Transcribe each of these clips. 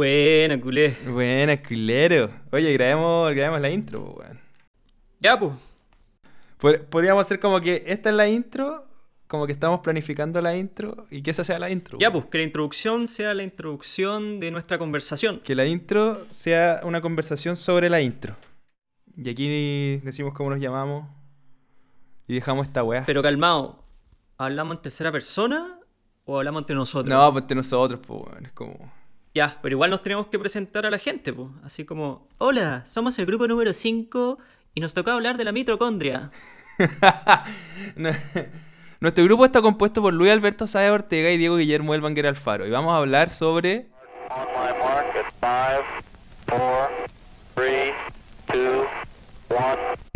Buena, culé. Buena, culero. Oye, grabemos, grabemos la intro, po, weón. Ya, pues. Pod- Podríamos hacer como que esta es la intro, como que estamos planificando la intro y que esa sea la intro. Ya, pues, que la introducción sea la introducción de nuestra conversación. Que la intro sea una conversación sobre la intro. Y aquí decimos cómo nos llamamos y dejamos esta weá. Pero calmado, ¿hablamos en tercera persona o hablamos entre nosotros? No, pues entre nosotros, pues, weón. Es como. Ya, pero igual nos tenemos que presentar a la gente, pues. Así como, hola, somos el grupo número 5 y nos tocó hablar de la mitocondria. Nuestro grupo está compuesto por Luis Alberto Sáez Ortega y Diego Guillermo Elbanger Alfaro. Y vamos a hablar sobre. On my mark at five, four, three, two, one.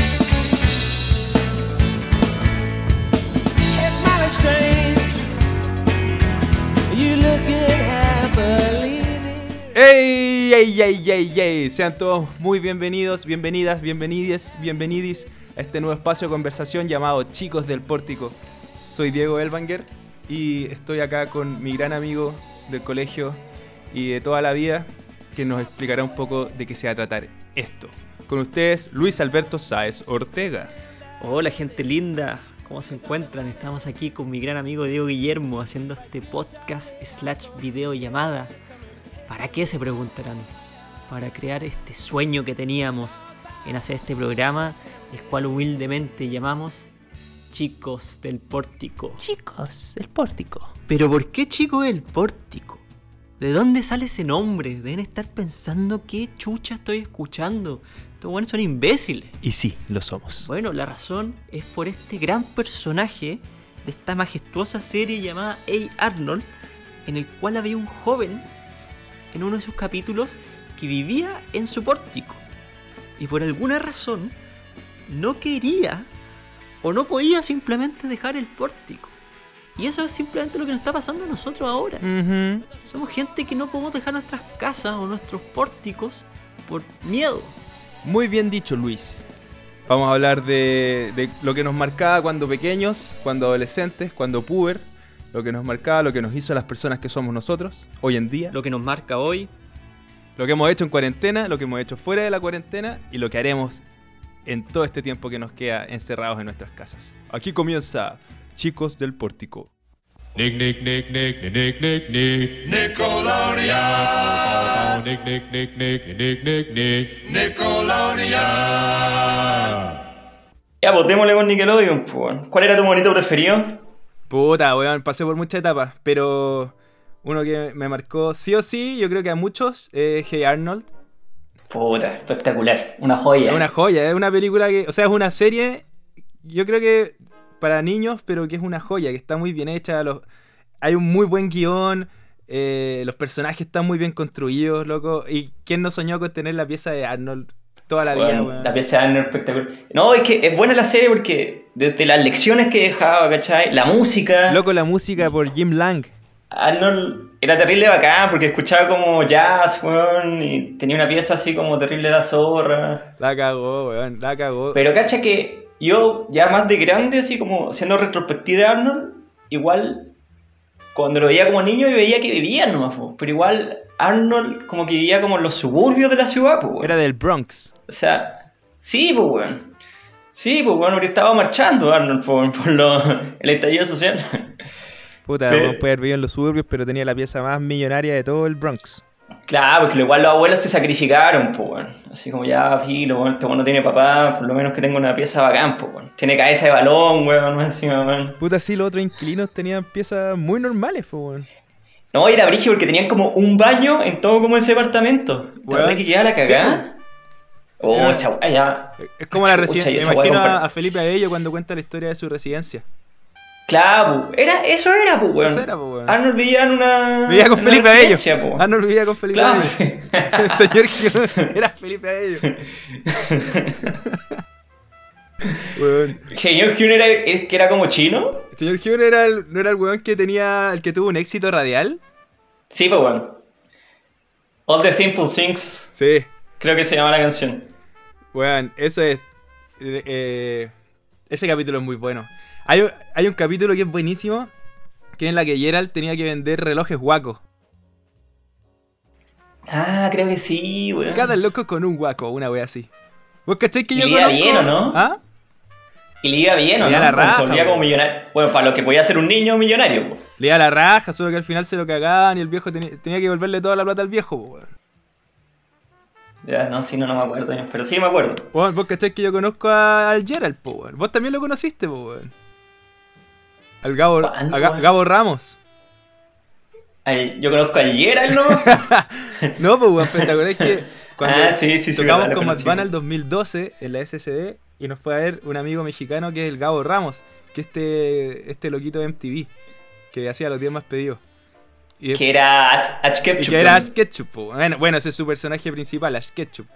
¡Ey, ey, ey, ey, ey! Sean todos muy bienvenidos, bienvenidas, bienvenides, bienvenidis a este nuevo espacio de conversación llamado Chicos del Pórtico. Soy Diego Elbanger y estoy acá con mi gran amigo del colegio y de toda la vida que nos explicará un poco de qué se va a tratar esto. Con ustedes, Luis Alberto Sáez Ortega. Hola, gente linda. ¿Cómo se encuentran? Estamos aquí con mi gran amigo Diego Guillermo haciendo este podcast slash video llamada. ¿Para qué se preguntarán? Para crear este sueño que teníamos en hacer este programa, el cual humildemente llamamos Chicos del Pórtico. Chicos del Pórtico. Pero ¿por qué Chico del Pórtico? ¿De dónde sale ese nombre? Deben estar pensando qué chucha estoy escuchando. Estos buenos son imbéciles. Y sí, lo somos. Bueno, la razón es por este gran personaje de esta majestuosa serie llamada A. Arnold, en el cual había un joven en uno de sus capítulos que vivía en su pórtico. Y por alguna razón no quería o no podía simplemente dejar el pórtico. Y eso es simplemente lo que nos está pasando a nosotros ahora. Somos gente que no podemos dejar nuestras casas o nuestros pórticos por miedo. Muy bien dicho, Luis. Vamos a hablar de, de lo que nos marcaba cuando pequeños, cuando adolescentes, cuando puber, lo que nos marcaba, lo que nos hizo las personas que somos nosotros hoy en día, Lo que nos marca hoy lo que hemos hecho en cuarentena, lo que hemos hecho fuera de la cuarentena y lo que haremos en todo este tiempo que nos queda encerrados en nuestras casas. Aquí comienza Chicos del Pórtico. Nick, Nick, Nick, Nick, Nick, Nick, Nick, Nick. Nickelodeon. Nick, Nick, Nick, Nick, Nick, Nick, Nick, Nickelodeon. Ya, pues démosle con Nickelodeon, pues. ¿Cuál era tu monito preferido? Puta, weón, pasé por muchas etapas, pero uno que me marcó sí o sí, yo creo que a muchos, eh, Hey Arnold. Puta, espectacular. Una joya. Es una joya, es una película que, o sea, es una serie, yo creo que para niños, pero que es una joya, que está muy bien hecha, los, hay un muy buen guion, eh, los personajes están muy bien construidos, loco, y quién no soñó con tener la pieza de Arnold toda la vida, weón. La pieza de Arnold espectacular. No, es que es buena la serie porque desde las lecciones que dejaba, ¿cachai? La música. Loco, la música por Jim Lang. Arnold era terrible bacán porque escuchaba como jazz, weón, y tenía una pieza así como terrible la zorra. La cagó, weón, la cagó. Pero cacha que yo, ya más de grande, así como haciendo retrospectiva de Arnold, igual cuando lo veía como niño yo veía que vivía nomás, po. pero igual Arnold como que vivía como en los suburbios de la ciudad, pues, Era del Bronx. O sea, sí, pues, weón. Sí, pues, weón, porque estaba marchando Arnold por, por lo, el estallido social. Puta, Pe- weón, puede haber vivido en los suburbios, pero tenía la pieza más millonaria de todo el Bronx. claro, porque igual los abuelos se sacrificaron, pues, weón. Así como ya, filo, weón, este no tiene papá, por lo menos que tenga una pieza bacán, pues, weón. Tiene cabeza de balón, weón, más encima, weón. Puta, sí, los otros inquilinos tenían piezas muy normales, pues, weón. No, era brígido porque tenían como un baño en todo como ese departamento. ¿Te Weón. acuerdas que quedaba la cagada? Oh, esa ya. Es como la residencia. imagino a, a Felipe Abello cuando cuenta la historia de su residencia. Claro, era, eso era, pues, weón. Eso era, po, weón. Arnold vivía en una. Vivía con Felipe Abello. Arnold vivía con Felipe Claro. Abello. El señor Gil era Felipe Abello. Weón. Señor Hune era, es que era como chino. El señor Gil era el, no era el weón que tenía. el que tuvo un éxito radial. Sí, pues, weón. All the Simple Things, Sí. Creo que se llama la canción. Weón, eso es. eh, eh, ese capítulo es muy bueno. Hay, un- hay un capítulo que es buenísimo. Que es en la que Gerald tenía que vender relojes guacos. Ah, creo que sí, weón. Cada loco con un guaco, una wea así. ¿Vos cacháis que yo le iba conozco? bien, ¿o no? ¿Ah? Y le iba bien, ¿o Le no? la raja, se volvía como weón. millonario. Bueno, para lo que podía ser un niño millonario, po. Le iba la raja, solo que al final se lo cagaban y el viejo tenía, que devolverle toda la plata al viejo, po, weón. Ya, no, sí, no, no me acuerdo, pero sí me acuerdo. Weón, vos cacháis que yo conozco a- al Gerald, po. Vos también lo conociste, po. Al Gabo, ¿Cuándo, a Ga-? Gabo Ramos. Ay, yo conozco al Gerald, ¿no? No, pues, weón, pero te acordás que cuando Ah, sí, sí, sí, tocamos verdad, con el 2012 en la SSD y nos fue a ver un amigo mexicano que es el Gabo Ramos, que este, este loquito de MTV, que hacía los 10 más pedidos. Y, que era Ash, Ash Ketchum. que era Ash Ketchup, po. bueno, bueno, ese es su personaje principal, Ash Ketchup.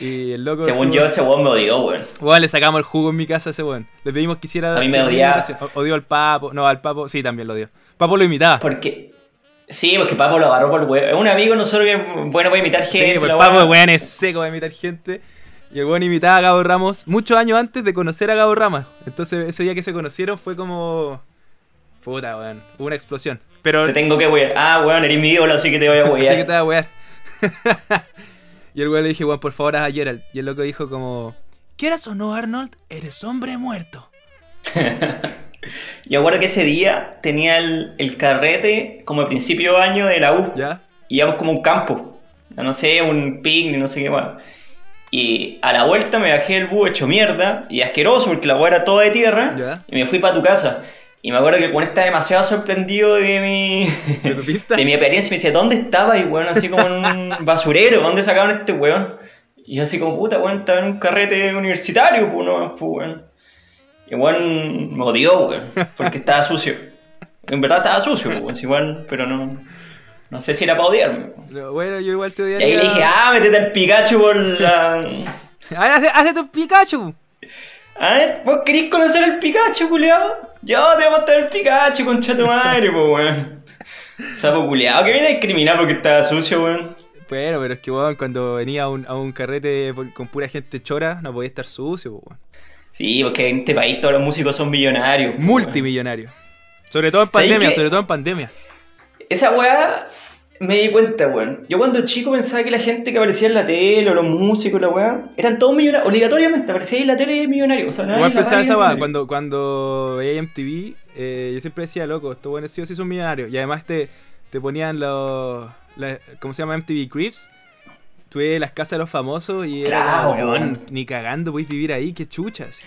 Y el loco. Según yo, ese weón me odió, weón. Weón, le sacamos el jugo en mi casa a ese weón. Le pedimos que hiciera. A mí me odiaba. Odió al Papo. No, al Papo. Sí, también lo odió. Papo lo imitaba. Porque. Sí, porque Papo lo agarró por el weón. Es un amigo nosotros que bueno para imitar gente. Sí, pues Papo, weón, es seco de imitar gente. Y el weón imitaba a Gabo Ramos muchos años antes de conocer a Gabo Ramos. Entonces, ese día que se conocieron fue como. Puta, weón. Hubo una explosión. Pero. Te tengo que wear. Ah, weón, eres mi ídolo, así que te voy a Así que wear. te va a wear. y el weón le dije, weón, por favor, haz a Gerald. Y el loco dijo como. ¿Quieras o no, Arnold? Eres hombre muerto. Yo acuerdo que ese día tenía el, el carrete como a principio de año de la U. ¿Ya? íbamos como un campo, no sé, un picnic, no sé qué más. Y a la vuelta me bajé el búho hecho mierda y asqueroso porque la hueá era toda de tierra Ya. y me fui para tu casa. Y me acuerdo que el weón estaba demasiado sorprendido de mi, ¿De de mi experiencia. Me decía, ¿dónde estaba? Y weón, así como en un basurero, ¿dónde sacaban este weón? Y yo así como, puta, weón, estaba en un carrete universitario, pues no, pues weón. Y weón me odió, weón, porque estaba sucio. En verdad estaba sucio, pues, weón, igual, pero no, no sé si era para odiarme. weón. Lo- Bueno, yo igual te Y odiaría. ahí le dije, ah, métete al Pikachu por la... A ver, hace, hace tu Pikachu. A ver, ¿vos querés conocer al Pikachu, culiao? Yo te voy a mostrar el Pikachu, concha tu madre, po, weón. Sapo culiao, que viene a discriminar porque estaba sucio, weón. Bueno, pero es que weón, cuando venía a un, a un carrete con pura gente chora, no podía estar sucio, po, weón. Sí, porque en este país todos los músicos son millonarios. po, weón. Multimillonario. Sobre todo en ¿Sabes pandemia, sobre todo en pandemia. Esa weá me di cuenta, weón. Yo cuando chico pensaba que la gente que aparecía en la tele, o los músicos, la weá, eran todos millonarios. Obligatoriamente aparecía en la tele millonario. O sea, la pensaba esa weá, cuando, cuando veía MTV, eh, yo siempre decía, loco, estos buenos sí o sí son millonarios. Y además te, te ponían los. la- ¿Cómo se llama? MTV Cribs. Tú ves las casas de los famosos y era Claro, weón, weón. ni cagando podéis vivir ahí, qué chuchas.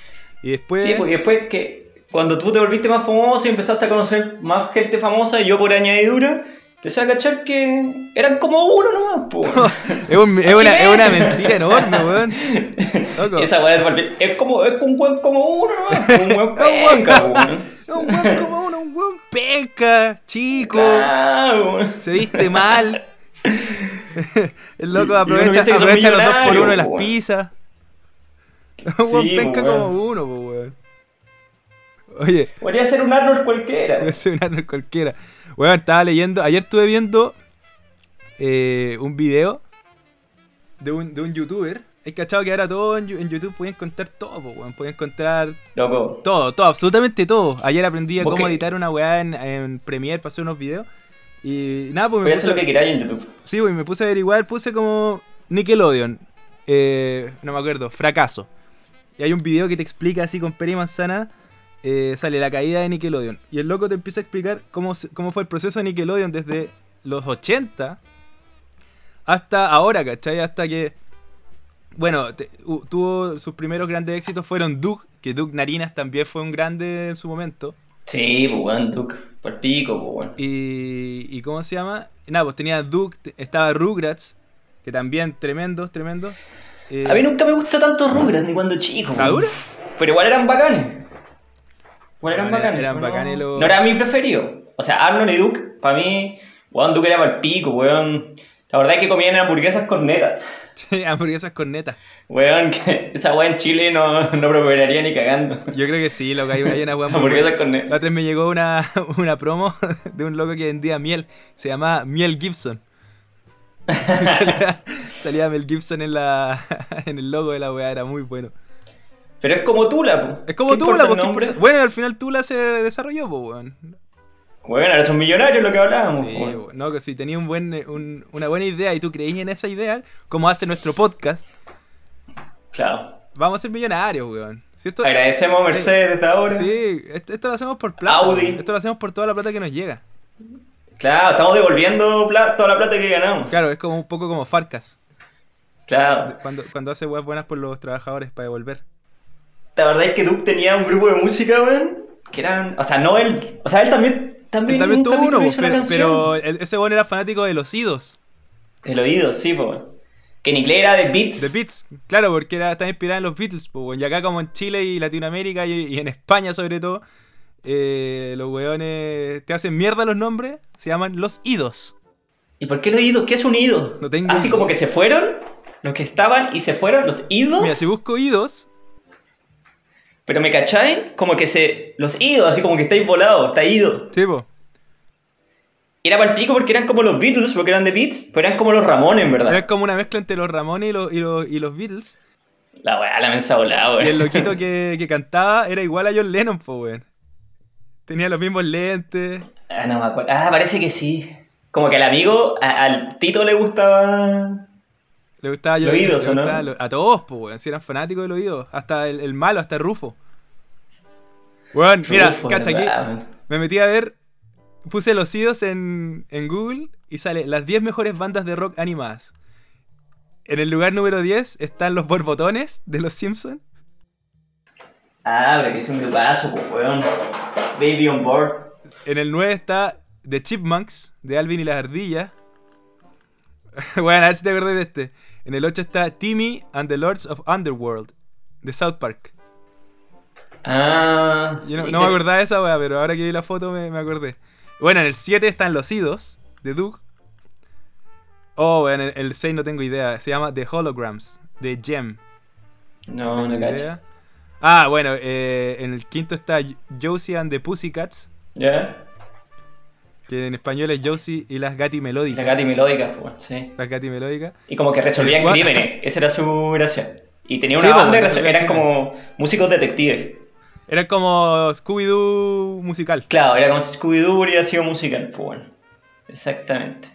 Y después. Sí, porque después que cuando tú te volviste más famoso y empezaste a conocer más gente famosa, y yo por añadidura, empecé a cachar que eran como uno nomás, po. es, un- es una, es. una mentira enorme, weón. Esa weá es es como es un weón como uno nomás, un weón Un weón penca, weón. Un weón como uno, un weón penca, chico, Claro, weón. se viste mal. El loco aprovecha, aprovecha los dos por uno de las weón. pizzas. Un weón penca como weón. uno, po, weón. Oye, Podría ser un Arnold cualquiera. voy a ser un Arnold cualquiera. Weón, estaba leyendo, ayer estuve viendo eh, un video de un, de un youtuber. He cachado que ahora todo en, YouTube pueden encontrar todo, po, weón. Pueden encontrar Loco. Todo, todo, absolutamente todo. Ayer aprendí a ¿Vos cómo qué? editar una weá en, en Premiere para hacer unos videos. Y nada, pues me Puedes puse, hacer lo que queráis en YouTube. sí, pues, me puse a averiguar, puse como Nickelodeon. eh, no me acuerdo, fracaso. Y hay un video que te explica así con pera y manzana. Eh, sale la caída de Nickelodeon. Y el loco te empieza a explicar cómo, cómo fue el proceso de Nickelodeon desde los 80 hasta ahora, ¿cachai? Hasta que. Bueno, te- tuvo sus primeros grandes éxitos fueron Doug, que Doug Narinas también fue un grande en su momento. Sí, pues weón, Duke. Por pico, pues weón. Y, y ¿cómo se llama? Nada, pues tenía Doug, te- estaba Rugrats, que también tremendos, tremendos. Eh, A mí nunca me gusta tanto Rugrats ni cuando chico. ¿Ah, dura? Pero igual eran bacanes. Igual eran bacanes. eran no- bacanes los- No era mi preferido. O sea, Arnold y Duke, para mí, weón, Duke era para el pico, weón. La verdad es que comían hamburguesas con neta. Sí, hamburguesas con neta. Weón, que esa weá en Chile no, no prosperaría ni cagando. Yo creo que sí, loco, hay, hay una weá Hamburguesas con La neta. otra vez me llegó una, una promo de un loco que vendía miel. Se llamaba Miel Gibson. salía, salía Mel Gibson en, la, en el logo de la weá, era muy bueno. Pero es como Tula, po. Es como ¿Qué Tula, porque bueno, al final Tula se desarrolló, pues, weón. Bueno, ahora son millonarios lo que hablábamos. Sí, no, que si tenía un buen, eh, un- una buena idea y tú creís en esa idea, como hace nuestro podcast, Claro. vamos a ser millonarios, weón. Si esto, Agradecemos a Mercedes desde ahora. sí, esto, esto lo hacemos por plata. Audi. weón. Esto lo hacemos por toda la plata que nos llega. Claro, estamos devolviendo toda la plata que ganamos. Claro, es como un poco como Farcas, Claro. cuando, cuando hace weas buenas por los trabajadores para devolver. La verdad es que Duke tenía un grupo de música, weón, que eran... O sea, no él. O sea, él también... También, también tuvo uno, pero, pero ese weón era fanático de los idos. El oído, sí, po. weón. Que en inglés era de Beats. De Beats, claro, porque era, está inspirada en los Beatles, pues, y acá como en Chile y Latinoamérica y, y en España sobre todo, eh, los weones te hacen mierda los nombres, se llaman los idos. ¿Y por qué los idos? ¿Qué es un ido? No tengo Así idea. como que se fueron, los que estaban y se fueron, los idos. Mira, si busco idos, Pero me cachai, como que se. Los idos, así como que estáis volados, está ido. sí, po. Era para el pico porque eran como los Beatles, porque eran de Beats, pero eran como los Ramones, en verdad. era como una mezcla entre los Ramones y los, y los, y los Beatles. La weá, la mensa volada, weón. Y el loquito que, que cantaba era igual a John Lennon, pues, weón. Tenía los mismos lentes. Ah, no me acuerdo. Ah, parece que sí. Como que al amigo, a- al Tito le gustaba. Le gustaba Idos, le gustaba A todos, pues, weón. Si eran fanáticos de los idos. Hasta el, el malo, hasta Rufo. Weón, mira, cacha aquí. Me metí a ver, puse los idos en, en Google y sale las 10 mejores bandas de rock animadas. En el lugar número 10 están los borbotones de los Simpsons. Ah, pero que es un grupazo, pues, weón. Baby on board. En el 9 está The Chipmunks de Alvin y las ardillas. bueno, a ver si te acordás de este. En el 8 está Timmy and the Lords of Underworld de South Park. Ah. Yo no, sí, no me acordaba de esa wea, pero ahora que vi la foto me, me acordé. Bueno, en el 7 están los idos de Doug. Oh, en el, el 6 no tengo idea. Se llama The Holograms de Gem. No, no idea. Ah, bueno, eh, en el quinto está Josie and the Pussycats. ¿Ya? Que en español es Josie y las Gati Melódicas. La Gati melódica, pues, sí. Las Gati Melódicas. Y como que resolvían crímenes, esa era su gracia. Y tenía una pues, banda resolvían eran como músicos detectives. Era como Scooby-Doo musical. Claro, era como si Scooby-Doo hubiera sido musical, pues bueno. Exactamente.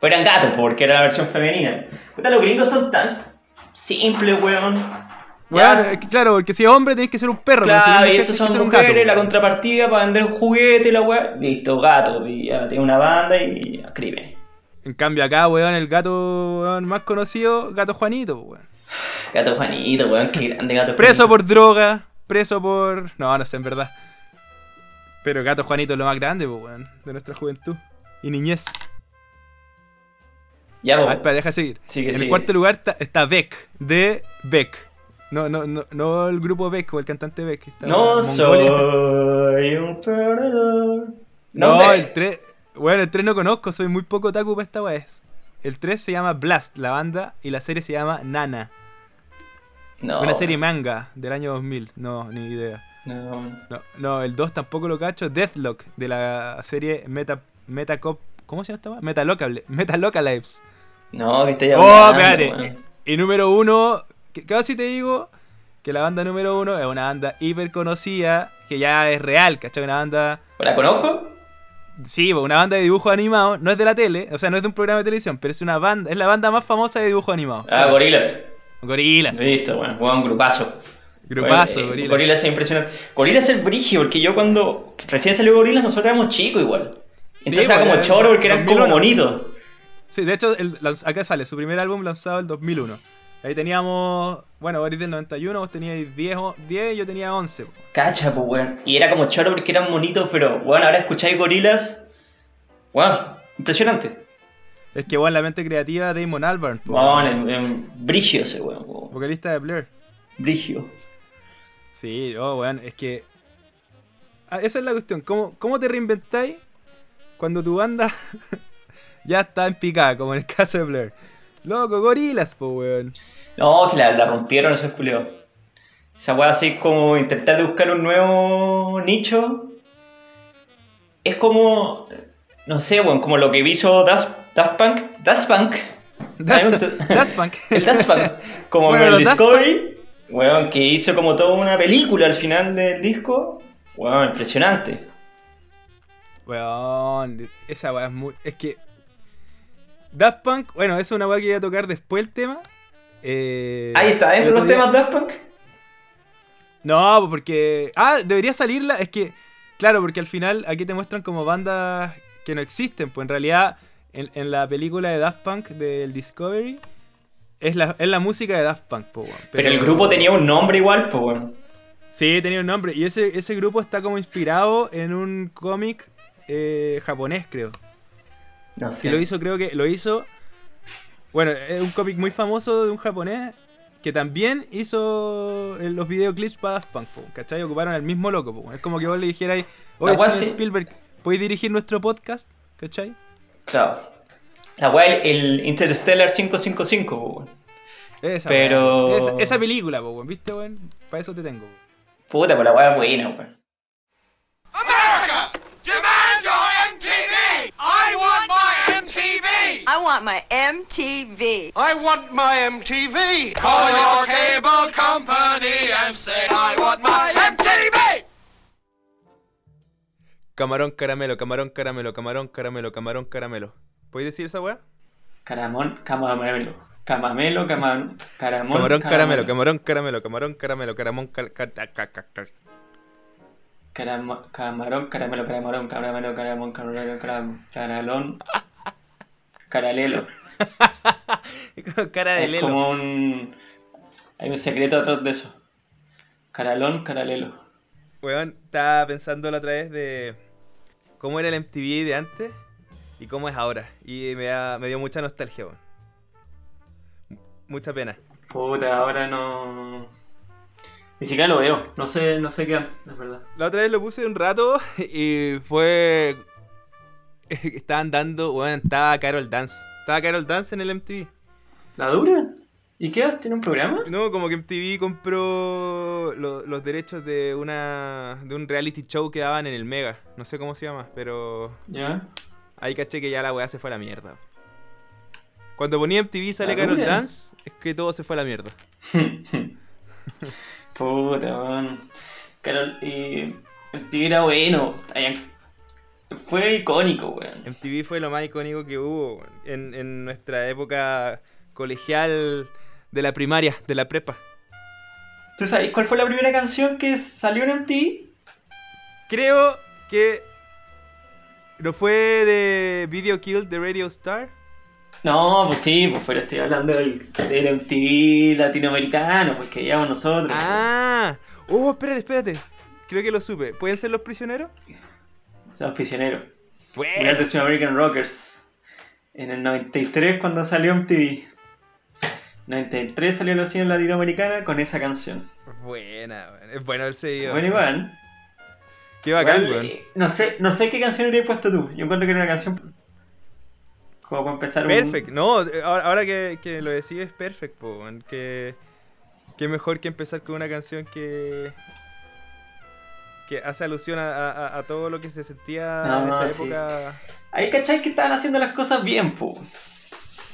Pero eran gatos, porque era la versión femenina. Puta, los gringos son tan simples, weón. Bueno, claro, porque si es hombre tenés que ser un perro. si Claro, eres y estos son mujeres, la contrapartida para vender un juguete, la weá. Listo, gato. Y ya tiene una banda y ya, crímenes. En cambio acá, weón, el gato weón, más conocido, Gato Juanito, weón. Gato Juanito, weón, qué grande gato. Preso por droga, preso por... No, no sé, en verdad. Pero Gato Juanito es lo más grande, weón, de nuestra juventud. Y niñez. Ya, Ah, po. espera, deja seguir. Sigue, en el cuarto lugar está Beck, de Beck. No, no, no, no el grupo Beck o el cantante Beck. está No soy un perdedor. No, Beck. el 3. Bueno, el 3 no conozco, soy muy poco otaku para esta vez. El 3 se llama Blast, la banda, y la serie se llama Nana. No, Una serie manga del año 2000. No, ni idea. No. No, no, el 2 tampoco lo cacho. Deathlock, de la serie Meta, Metacop. ¿Cómo se llama esta? weá? Metalocal, Metalocalives. No, que estoy Oh, hablando. espérate. weón. Y número 1, casi te digo que la banda número 1 es una banda hiper conocida, que ya es real, ¿cachai? Una banda. ¿La conozco? Sí, una banda de dibujos animados, no es de la tele, o sea, no es de un programa de televisión, pero es una banda, es la banda más famosa de dibujos animados. Ah, Gorilas. Gorilas, Listo, bueno, weón, grupazo. grupazo, Bueno, eh, Gorilas. Gorilas es impresionante. Gorilas es el brigio, porque yo cuando recién salió Gorilas, nosotros éramos chicos igual. Entonces era como choro porque eran como 2001. bonitos. Sí, de hecho, el- acá sale su primer álbum lanzado el 2001. Ahí teníamos, bueno, Boris del 91, vos teníais 10, o- 10 y yo tenía 11. po. Cacha, pues, weón. Y era como choro porque eran bonitos, pero, bueno, ahora escucháis Gorilas. Weón, impresionante. Es que, bueno, la mente creativa de Damon Albarn, po, Weón, en, brigio ese, weón. weón. vocalista de Blur. Brigio. Sí, oh, weón, es que. Ah, esa es la cuestión. ¿Cómo, cómo te reinventáis cuando tu banda ya está en picada, como en el caso de Blur? Loco, gorilas, po, weón. No, que la, la rompieron esos culiados. Esa weá así como intentar de buscar un nuevo nicho. Es como. No sé, weón, como lo que hizo Daft, Daft Punk. Daft Punk. Daft Punk. El Daft Punk. Como Bueno, el Discovery. Weón, que hizo como toda una película al final del disco. Weón, impresionante. Weón, esa weá es muy. Es que. Daft Punk, bueno, eso es una weá que iba a tocar después el tema. Eh, Ahí está, dentro de los día- temas Daft Punk. No, porque. Ah, debería salirla. Es que. Claro, porque al final aquí te muestran como bandas que no existen. Pues en realidad, en, en la película de Daft Punk del Discovery. Es la, es la música de Daft Punk, po, weón. Pero el grupo tenía un nombre igual, bueno. Sí, tenía un nombre. Y ese, ese grupo está como inspirado en un cómic eh, japonés, creo. No Que sé. lo hizo, creo que lo hizo. Bueno, es un cómic muy famoso de un japonés que también hizo eh, los videoclips para Daft Punk, ¿cachai? Ocuparon al mismo loco, po. Es como que vos le dijerais, oye, Steven sí. Spielberg, ¿puedes dirigir nuestro podcast? ¿cachai? Claro. La weá, el, el Interstellar 555, pues bueno. Esa, Pero- esa, esa película, po, weón, ¿viste, weón? Para eso te tengo. Puta, pues la weá es buena, weón. America! Demand your MTV! I want my MTV! I want my MTV. I want my MTV. Call your cable company and say I want my MTV! Camarón caramelo, camarón caramelo, camarón caramelo, camarón caramelo. ¿Puedes decir esa weá? Caramón, camamelo. Camamelo, cama, caramón. Camarón caramelo, camarón caramelo, camarón caramelo, caramón cal- cal- cal- cal- cal- cal. Caramo- camarón, caramelo, camarón, caramelo, caramón, caramelo, caramón, caralón. Caralelo. Cara de Es lelo. como un. Hay un secreto atrás de eso. Caralón, caralelo. Weón, estaba pensando la otra vez de cómo era el MTV de antes y cómo es ahora. Y me, da- me dio mucha nostalgia, weón. Mucha pena. Puta, ahora no. Ni siquiera lo veo. No sé, no sé qué, es verdad. La otra vez lo puse un rato y fue... Estaban dando, weón, estaba Carol Dance. Estaba Carol Dance en el MTV. ¿La dura? ¿Y qué haces? ¿Tiene un programa? No, como que MTV compró lo- los derechos de una de un reality show que daban en el Mega. No sé cómo se llama, pero Ya. ahí caché que ya la weá se fue a la mierda. Cuando ponía MTV sale Carol dura. Dance, es que todo se fue a la mierda. Puta, man. Carol, y. Tío era bueno. Ay, Fue icónico, weón. MTV fue lo más icónico que hubo en, en nuestra época colegial de la primaria, de la prepa. ¿Tú sabes cuál fue la primera canción que salió en MTV? Creo que no fue de Video Killed de Radio Star. No, pues sí, pues, pero estoy hablando del, del MTV latinoamericano, pues que veíamos nosotros. Ah, oh, espérate, espérate. Creo que lo supe. ¿Pueden ser los prisioneros? Somos prisioneros. Bueno. States American Rockers. En el 93 cuando salió MTV. 93 salió la versión latinoamericana con esa canción. Buena, es bueno el seguido. Bueno, igual. Qué bacán, weón. eh, no sé, no sé qué canción habrías puesto tú. Yo encuentro que era una canción como para empezar un- Perfect, no, ahora, ahora que, que lo decís es perfect, po, que, que mejor que empezar con una canción que que hace alusión a, a- a todo lo que se sentía en esa sí. época. Ahí, ¿cachai? Que estaban haciendo las cosas bien, po.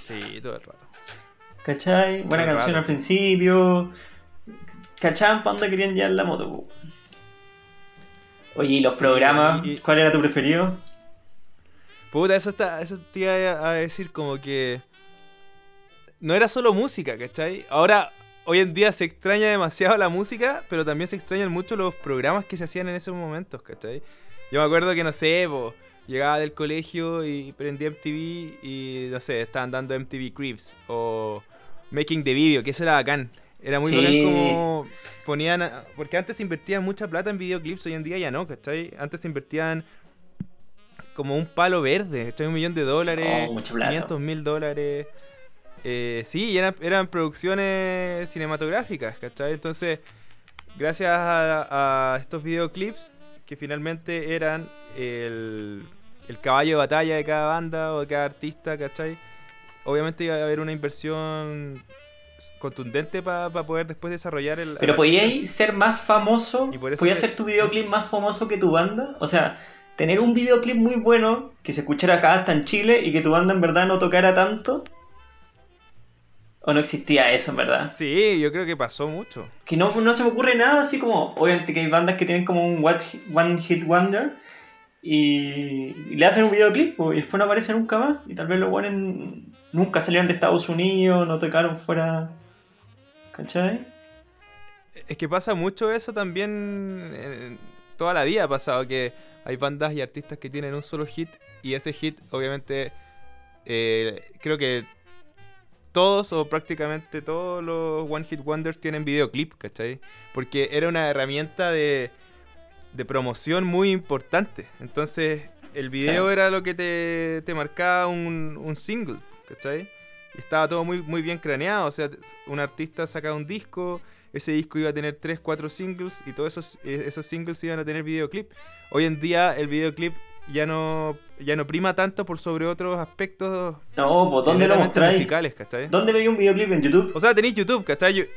Sí, todo el rato. ¿Cachai? Buena Todo canción rato. al principio. ¿Cachaban para dónde querían llevar la moto, po? Oye, ¿y los Sí, programas? y- ¿Cuál era tu preferido? Puta, eso, está, eso te iba a decir como que no era solo música, ¿cachai? Ahora, hoy en día se extraña demasiado la música, pero también se extrañan mucho los programas que se hacían en esos momentos, ¿cachai? Yo me acuerdo que, no sé, po, llegaba del colegio y prendía MTV y, no sé, estaban dando MTV Creeps o Making the Video, que eso era bacán. Era muy Sí. bacán como ponían... a- Porque antes se invertía mucha plata en videoclips, hoy en día ya no, ¿cachai? Antes se invertían como un palo verde, ¿cachai? Un millón de dólares, Oh, mucha plata. 500 mil dólares. Eh, sí, eran, eran producciones cinematográficas, ¿cachai? Entonces, gracias a, a estos videoclips, que finalmente eran el, el caballo de batalla de cada banda o de cada artista, ¿cachai? Obviamente iba a haber una inversión contundente para poder después desarrollar el... Pero podías ser más famoso, podías se- hacer tu videoclip más famoso que tu banda. O sea, tener un videoclip muy bueno, que se escuchara acá hasta en Chile y que tu banda en verdad no tocara tanto. ¿O no existía eso en verdad? Sí, yo creo que pasó mucho. Que no, no se me ocurre nada así como, obviamente que hay bandas que tienen como un what- One Hit Wonder, y, y le hacen un videoclip po, y después no aparece nunca más. Y tal vez lo ponen. Nunca salieron de Estados Unidos, no tocaron fuera. ¿Cachai? Es que pasa mucho eso también. en- toda la vida ha pasado que hay bandas y artistas que tienen un solo hit y ese hit, obviamente, eh, creo que todos o prácticamente todos los One Hit Wonders tienen videoclip, ¿cachai? Porque era una herramienta de, de promoción muy importante. Entonces, el video Claro. era lo que te, te marcaba un, un single, ¿cachai? Y estaba todo muy, muy bien craneado. O sea, un artista sacaba un disco, ese disco iba a tener 3, 4 singles y todos esos, eh, esos singles iban a tener videoclip. Hoy en día el videoclip ya no, ya no prima tanto por sobre otros aspectos No, pues ¿dónde lo mostráis? musicales, ¿cachai? ¿Dónde veía un videoclip en YouTube? O sea, tenéis YouTube, ¿cachai?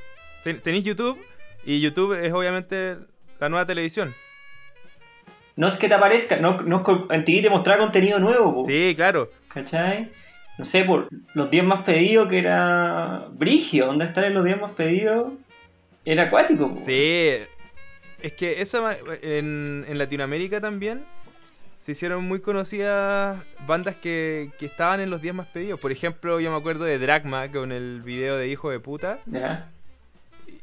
Ten- Tenéis YouTube y YouTube es obviamente la nueva televisión. No es que te aparezca, no, no es que en TV te mostraba contenido nuevo, po, Sí, claro. ¿cachai? No sé, por los 10 más pedidos que era Brigio, ¿dónde están en los 10 más pedidos? Era acuático, po. Sí. Es que en, en Latinoamérica también se hicieron muy conocidas bandas que, que estaban en los 10 más pedidos. Por ejemplo, yo me acuerdo de Dragma con el video de Hijo de Puta. Ya.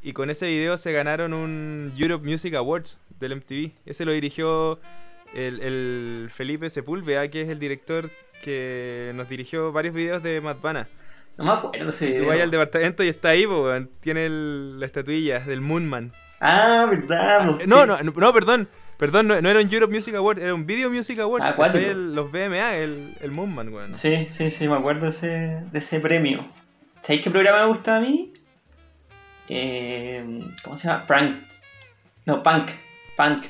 Y con ese video se ganaron un Europe Music Awards del MTV. Ese lo dirigió el, el Felipe Sepúlveda, que es el director que nos dirigió varios videos de Madbana. No me acuerdo ese Tú video. vas al departamento y está ahí, po, tiene el- la estatuilla del Moonman. Ah, verdad. No, sí. no, no, no, perdón. Perdón, no, no era un Europe Music Award, era un Video Music Awards. Ah. El- los BMA, el, el Moonman, weón. Sí, sí, sí, me acuerdo de ese, de ese premio. ¿Sabéis qué programa me gusta a mí? Eh, ¿Cómo se llama? Prank. No, Punk. Punk.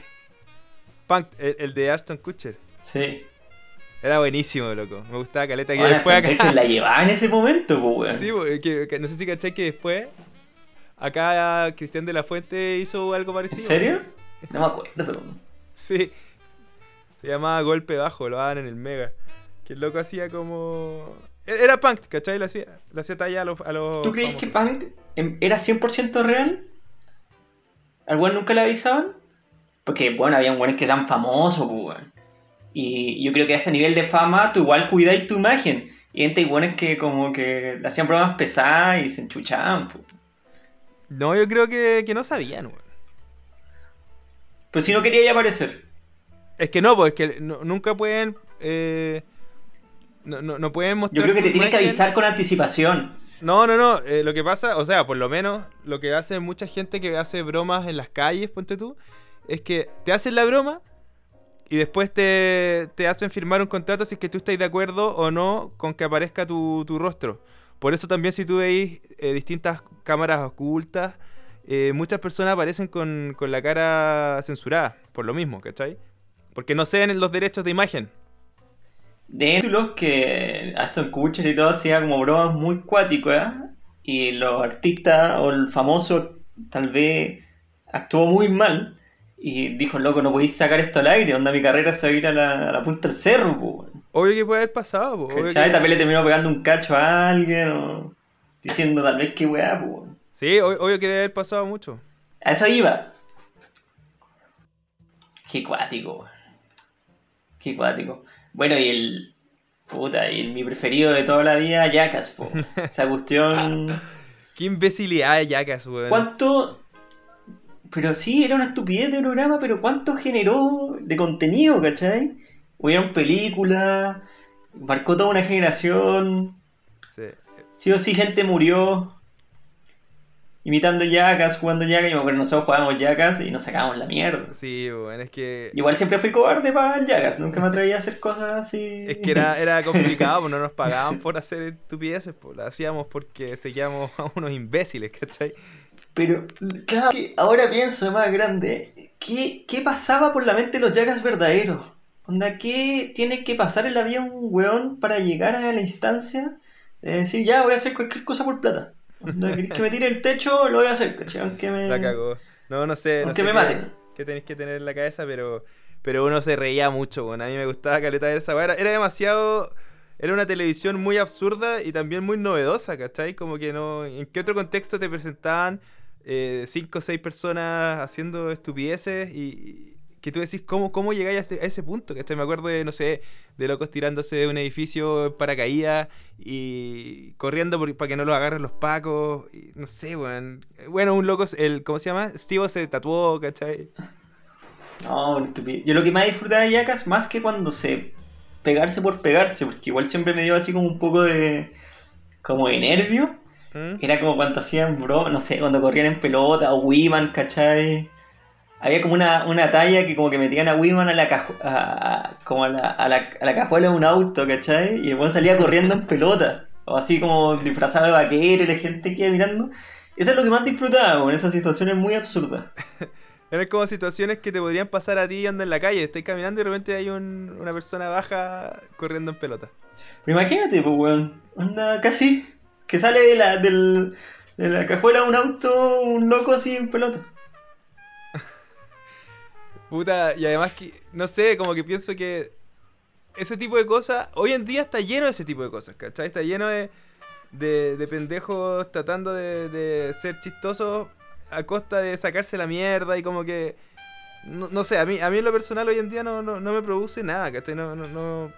Punk, el, el de Ashton Kutcher. Sí. Era buenísimo, loco. Me gustaba caleta. Que Ahora después acá. La llevaba en ese momento, pues, weón. Sí, bo- que, que no sé si cachai que después acá Cristian de la Fuente hizo algo ¿En parecido. serio? No me acuerdo. Sí. Se llamaba Golpe Bajo, lo daban en el Mega. Que el loco hacía como... e- Era punk, ¿cachai? Le hacía, le hacía talla a los... A los ¿Tú crees que. Punk em, era 100% real? ¿Al weón nunca le avisaban? Porque, bueno, había weones que eran famosos, pues, weón. Y yo creo que a ese nivel de fama, tú igual cuidáis tu imagen. Y gente, weones que como que le hacían bromas pesadas y se enchuchaban, pues. No, yo creo que, que no sabían, weón. Pero si no quería ya aparecer. Es que no, pues es que no- nunca pueden... eh, no, no, no pueden mostrar Yo creo que te tienen que avisar con anticipación. No, no, no. eh, lo que pasa, o sea, por lo menos lo que hace mucha gente que hace bromas en las calles, ponte tú, es que te hacen la broma y después te, te hacen firmar un contrato si es que tú estás de acuerdo o no con que aparezca tu, tu rostro. Por eso también si tú veis eh, distintas cámaras ocultas, eh, muchas personas aparecen con, con la cara censurada, por lo mismo, ¿cachai? Porque no ceden los derechos de imagen. De títulos que Aston Kutcher y todo hacía como bromas muy cuáticas. Y los artistas o el famoso tal vez actuó muy mal. Y dijo, loco, no podéis sacar esto al aire. Onda, mi carrera se va a ir a la, a la punta del cerro, po, weón". Obvio que puede haber pasado, po, obvio vez le terminó pegando un cacho a alguien o diciendo tal vez que weá, po. Sí, ob- obvio que debe haber pasado mucho. A eso iba. Qué cuático. Qué cuático. Bueno, y el. Puta, y el, mi preferido de toda la vida, Jackass, po. Esa cuestión. Qué imbecilidad de Jackass, weón. ¿Cuánto.? Pero sí, era una estupidez de programa, pero ¿cuánto generó de contenido, cachai? Hubieron películas, marcó toda una generación, Sí. sí o sí gente murió imitando Jackass, jugando Jackass, y me acuerdo nosotros jugábamos Jackass y nos sacábamos la mierda. Sí, weón, es que. Igual siempre fui cobarde para Jackass, nunca me atreví a hacer cosas así. Es que era, era complicado, pues no nos pagaban por hacer estupideces, pues lo hacíamos porque seguíamos a unos imbéciles, ¿cachai? Pero, claro, que ahora pienso de más grande, ¿qué, ¿qué pasaba por la mente de los Jackass verdaderos? Onda, ¿qué tiene que pasar en la vida un weón para llegar a la instancia de decir, ya voy a hacer cualquier cosa por plata? Onda, ¿querés que me tire el techo? Lo voy a hacer, ¿cachai? Aunque me... La cagó. No, no sé. no Aunque sé me qué- maten. qué tenéis que tener en la cabeza, pero, pero uno se reía mucho, weón. A mí me gustaba caleta ver esa. Era, era demasiado. Era una televisión muy absurda y también muy novedosa, ¿cachai? Como que no. ¿En qué otro contexto te presentaban eh, cinco o seis personas haciendo estupideces y. que tú decís, ¿cómo, cómo llegáis a, este- a ese punto? Que me acuerdo de, no sé, de locos tirándose de un edificio en paracaídas y corriendo por- para que no los agarren los pacos. y no sé, weón. Bueno, un loco, el, ¿cómo se llama? Steve se tatuó, ¿cachai? No, una estupidez. Yo lo que más disfrutaba de Jackass, más que cuando se pegarse por pegarse, porque igual siempre me dio así como un poco de. como de nervio. ¿Mm? Era como cuando hacían bro, no sé, cuando corrían en pelota, o Wiman, ¿cachai? Había como una, una talla que como que metían a Wiman a la, cajo- a, a- como a la, a, la, a la cajuela de un auto, ¿cachai? Y el weón salía corriendo en pelota. O así como disfrazado de vaquero y la gente que iba mirando. Eso es lo que más disfrutaba, con esas situaciones muy absurdas. Eran como situaciones que te podrían pasar a ti andando en la calle. Estás caminando y de repente hay un- una persona baja corriendo en pelota. Pero imagínate, pues, weón. Onda casi que sale de la, del, de la cajuela de un auto un loco así en pelota. Puta, y además que, no sé, como que pienso que ese tipo de cosas, hoy en día está lleno de ese tipo de cosas, ¿cachai? Está lleno de, de, de pendejos tratando de, de ser chistosos a costa de sacarse la mierda y como que, no, no sé, a mí, a mí en lo personal hoy en día no, no, no me produce nada, ¿cachai? No, no, no,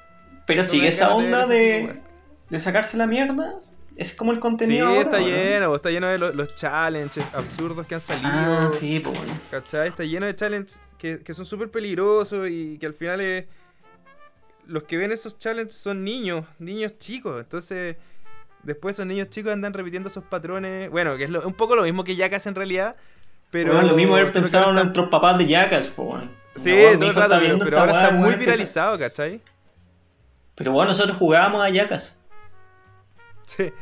Pero sigue esa onda de, de sacarse la mierda. Es como el Sí, contenido. ahora, está lleno, está lleno de los, los challenges absurdos que han salido. Ah, sí, pues. bueno. ¿Cachai? Está lleno de challenges que, que son súper peligrosos y que al final es- los que ven esos challenges son niños, niños chicos. Entonces, después esos niños chicos andan repitiendo esos patrones. Bueno, que es lo- un poco lo mismo que Jackass en realidad. Pero Weón, lo mismo haber pensado en nuestros papás de yacas, pues. bueno. Sí, No, todo el rato, está pero, pero ahora está muy viralizado, ¿cachai? Pero bueno, nosotros jugábamos a yacas. Sí.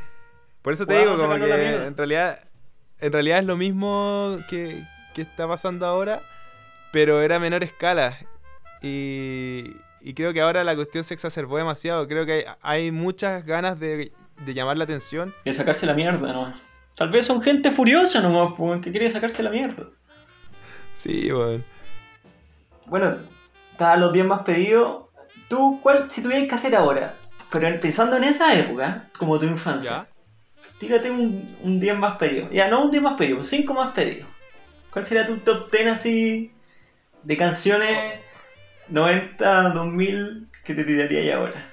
Por eso te digo, como que en realidad, en realidad es lo mismo que, que está pasando ahora, pero era a menor escala. Y, y creo que ahora la cuestión se exacerbó demasiado. Creo que hay, hay muchas ganas de, de llamar la atención. De sacarse la mierda, nomás. Tal vez son gente furiosa nomás, pues, que quiere sacarse la mierda. Sí, bueno. Bueno, estaban los 10 más pedidos. ¿Tú cuál, si tuvieras que hacer ahora? Pero en- pensando en esa época, como tu infancia, ¿Ya? tírate un, un 10 más pedido. Ya, no un 10 más pedido, un 5 más pedido. ¿Cuál sería tu top 10 así de canciones 90, 2000 que te tiraría ya ahora?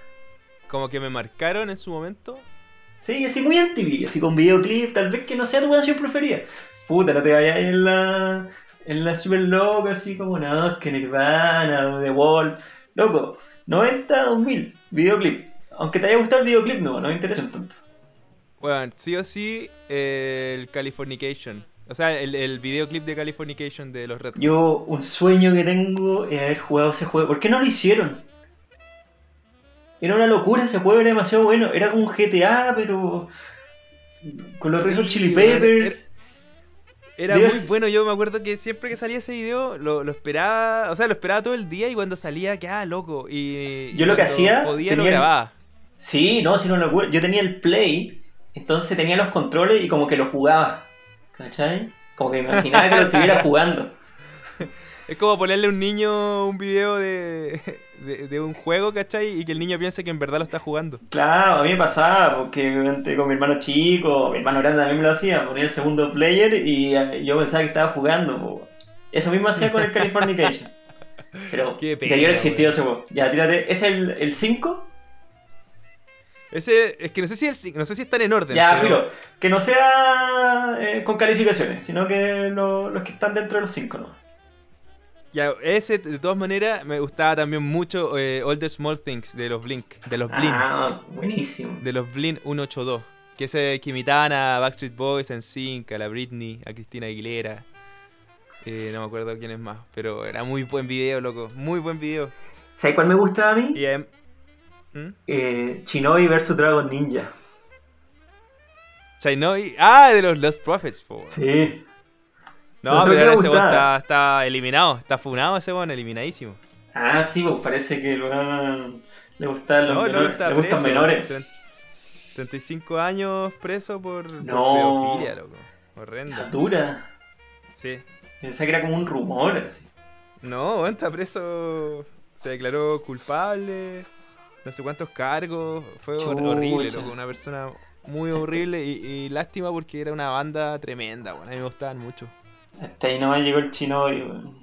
Como que me marcaron en su momento. Sí, así muy antiguo, así con videoclip, tal vez que no sea tu canción preferida. Puta, no te vayas en la, en la super loca, así como, no, es que Nirvana o The Wall. Loco, 90, 2000, videoclip. Aunque te haya gustado el videoclip, no, no me interesa un tanto. Bueno, sí o sí, eh, el Californication. O sea, el, el videoclip de Californication de los Red. Yo, un sueño que tengo es haber jugado ese juego. ¿Por qué no lo hicieron? Era una locura ese juego, era demasiado bueno. Era como un GTA, pero. con los Sí, Red Chili Peppers. Era muy bueno, yo me acuerdo que siempre que salía ese video lo, lo esperaba, o sea, lo esperaba todo el día y cuando salía quedaba loco. Y, Yo y lo que hacía, podía tenía lo grababa. Sí, no, si no lo. Yo tenía el Play, entonces tenía los controles y como que lo jugaba. ¿Cachai? Como que me imaginaba que lo estuviera jugando. Es como ponerle a un niño un video de, de, de un juego, ¿cachai? Y que el niño piense que en verdad lo está jugando. Claro, a mí me pasaba, porque con mi hermano chico, mi hermano grande también me lo hacía, ponía el segundo player y eh, yo pensaba que estaba jugando. po. Eso mismo hacía con el Californication. Pero debió haber existido ese juego. Ya, tírate. ¿Es el el 5? Ese, es que no sé si el- no sé si están en orden. Ya, pero- filo. Que no sea eh, con calificaciones, sino que lo- los que están dentro de los 5, ¿no? Ya, ese de todas maneras me gustaba también mucho eh, All the Small Things de los Blink, de los Blink, Ah, buenísimo. de los Blink 182, que ese que imitaban a Backstreet Boys, en Sync, a la Britney, a Cristina Aguilera. Eh, no me acuerdo quién es más, pero era muy buen video, loco, muy buen video. ¿Sabes cuál me gusta a mí? Y em, ¿Mm? Eh, Shinobi vs Dragon Ninja. Chainoi- ah, de los Lost Prophets. Sí. No, No pero ahora ese weón está, está eliminado, está funado ese weón, eliminadísimo. Ah, sí, pues parece que el weón le gustan los No, menores. está le gustan preso, menores. tre- 35 años preso por, por No. pedofilia, loco. Horrendo. La dura. Sí. Pensaba que era como un rumor así. No, está preso. Se declaró culpable. No sé cuántos cargos. Fue hor- horrible, loco. Una persona muy horrible y, y lástima porque era una banda tremenda, weón. A mí me gustaban mucho. Hasta ahí nomás llegó el Shinobi, weón.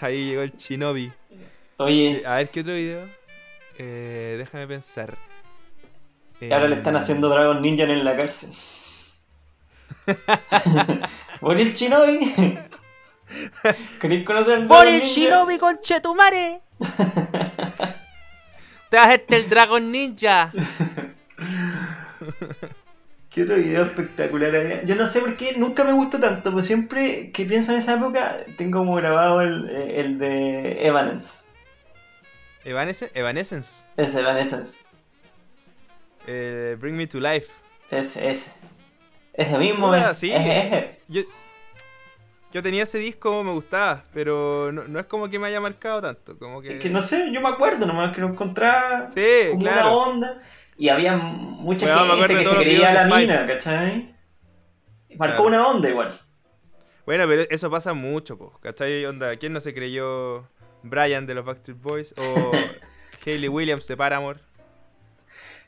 Ahí llegó el Shinobi. Oye, A ver, ¿qué otro video? Eh, déjame pensar. y ahora le están Em, haciendo Dragon Ninja en la cárcel. ¿Por el Shinobi? ¿Queréis conocer al ¡Por Dragon el Ninja? Shinobi, conchetumare! ¡Te vas este el Dragon Ninja! ¿Qué otro video espectacular había? Yo no sé por qué nunca me gustó tanto, pero siempre que pienso en esa época tengo como grabado el, el de Evanescence. Evanescence. Evanescence. Ese, Evanescence. eh, Bring Me to Life. Ese, ese. Ese mismo, es. sí. Yo, yo tenía ese disco, me gustaba, pero no, no es como que me haya marcado tanto. Como que... Es que no sé, yo me acuerdo nomás que lo encontraba Sí, como claro. una onda. Y había mucha Bueno, gente que se creía la mina, Five. ¿cachai? Marcó Claro. una onda igual. Bueno, pero eso pasa mucho, po, ¿cachai? Onda, ¿quién no se creyó Brian de los Backstreet Boys? O Hayley Williams de Paramore.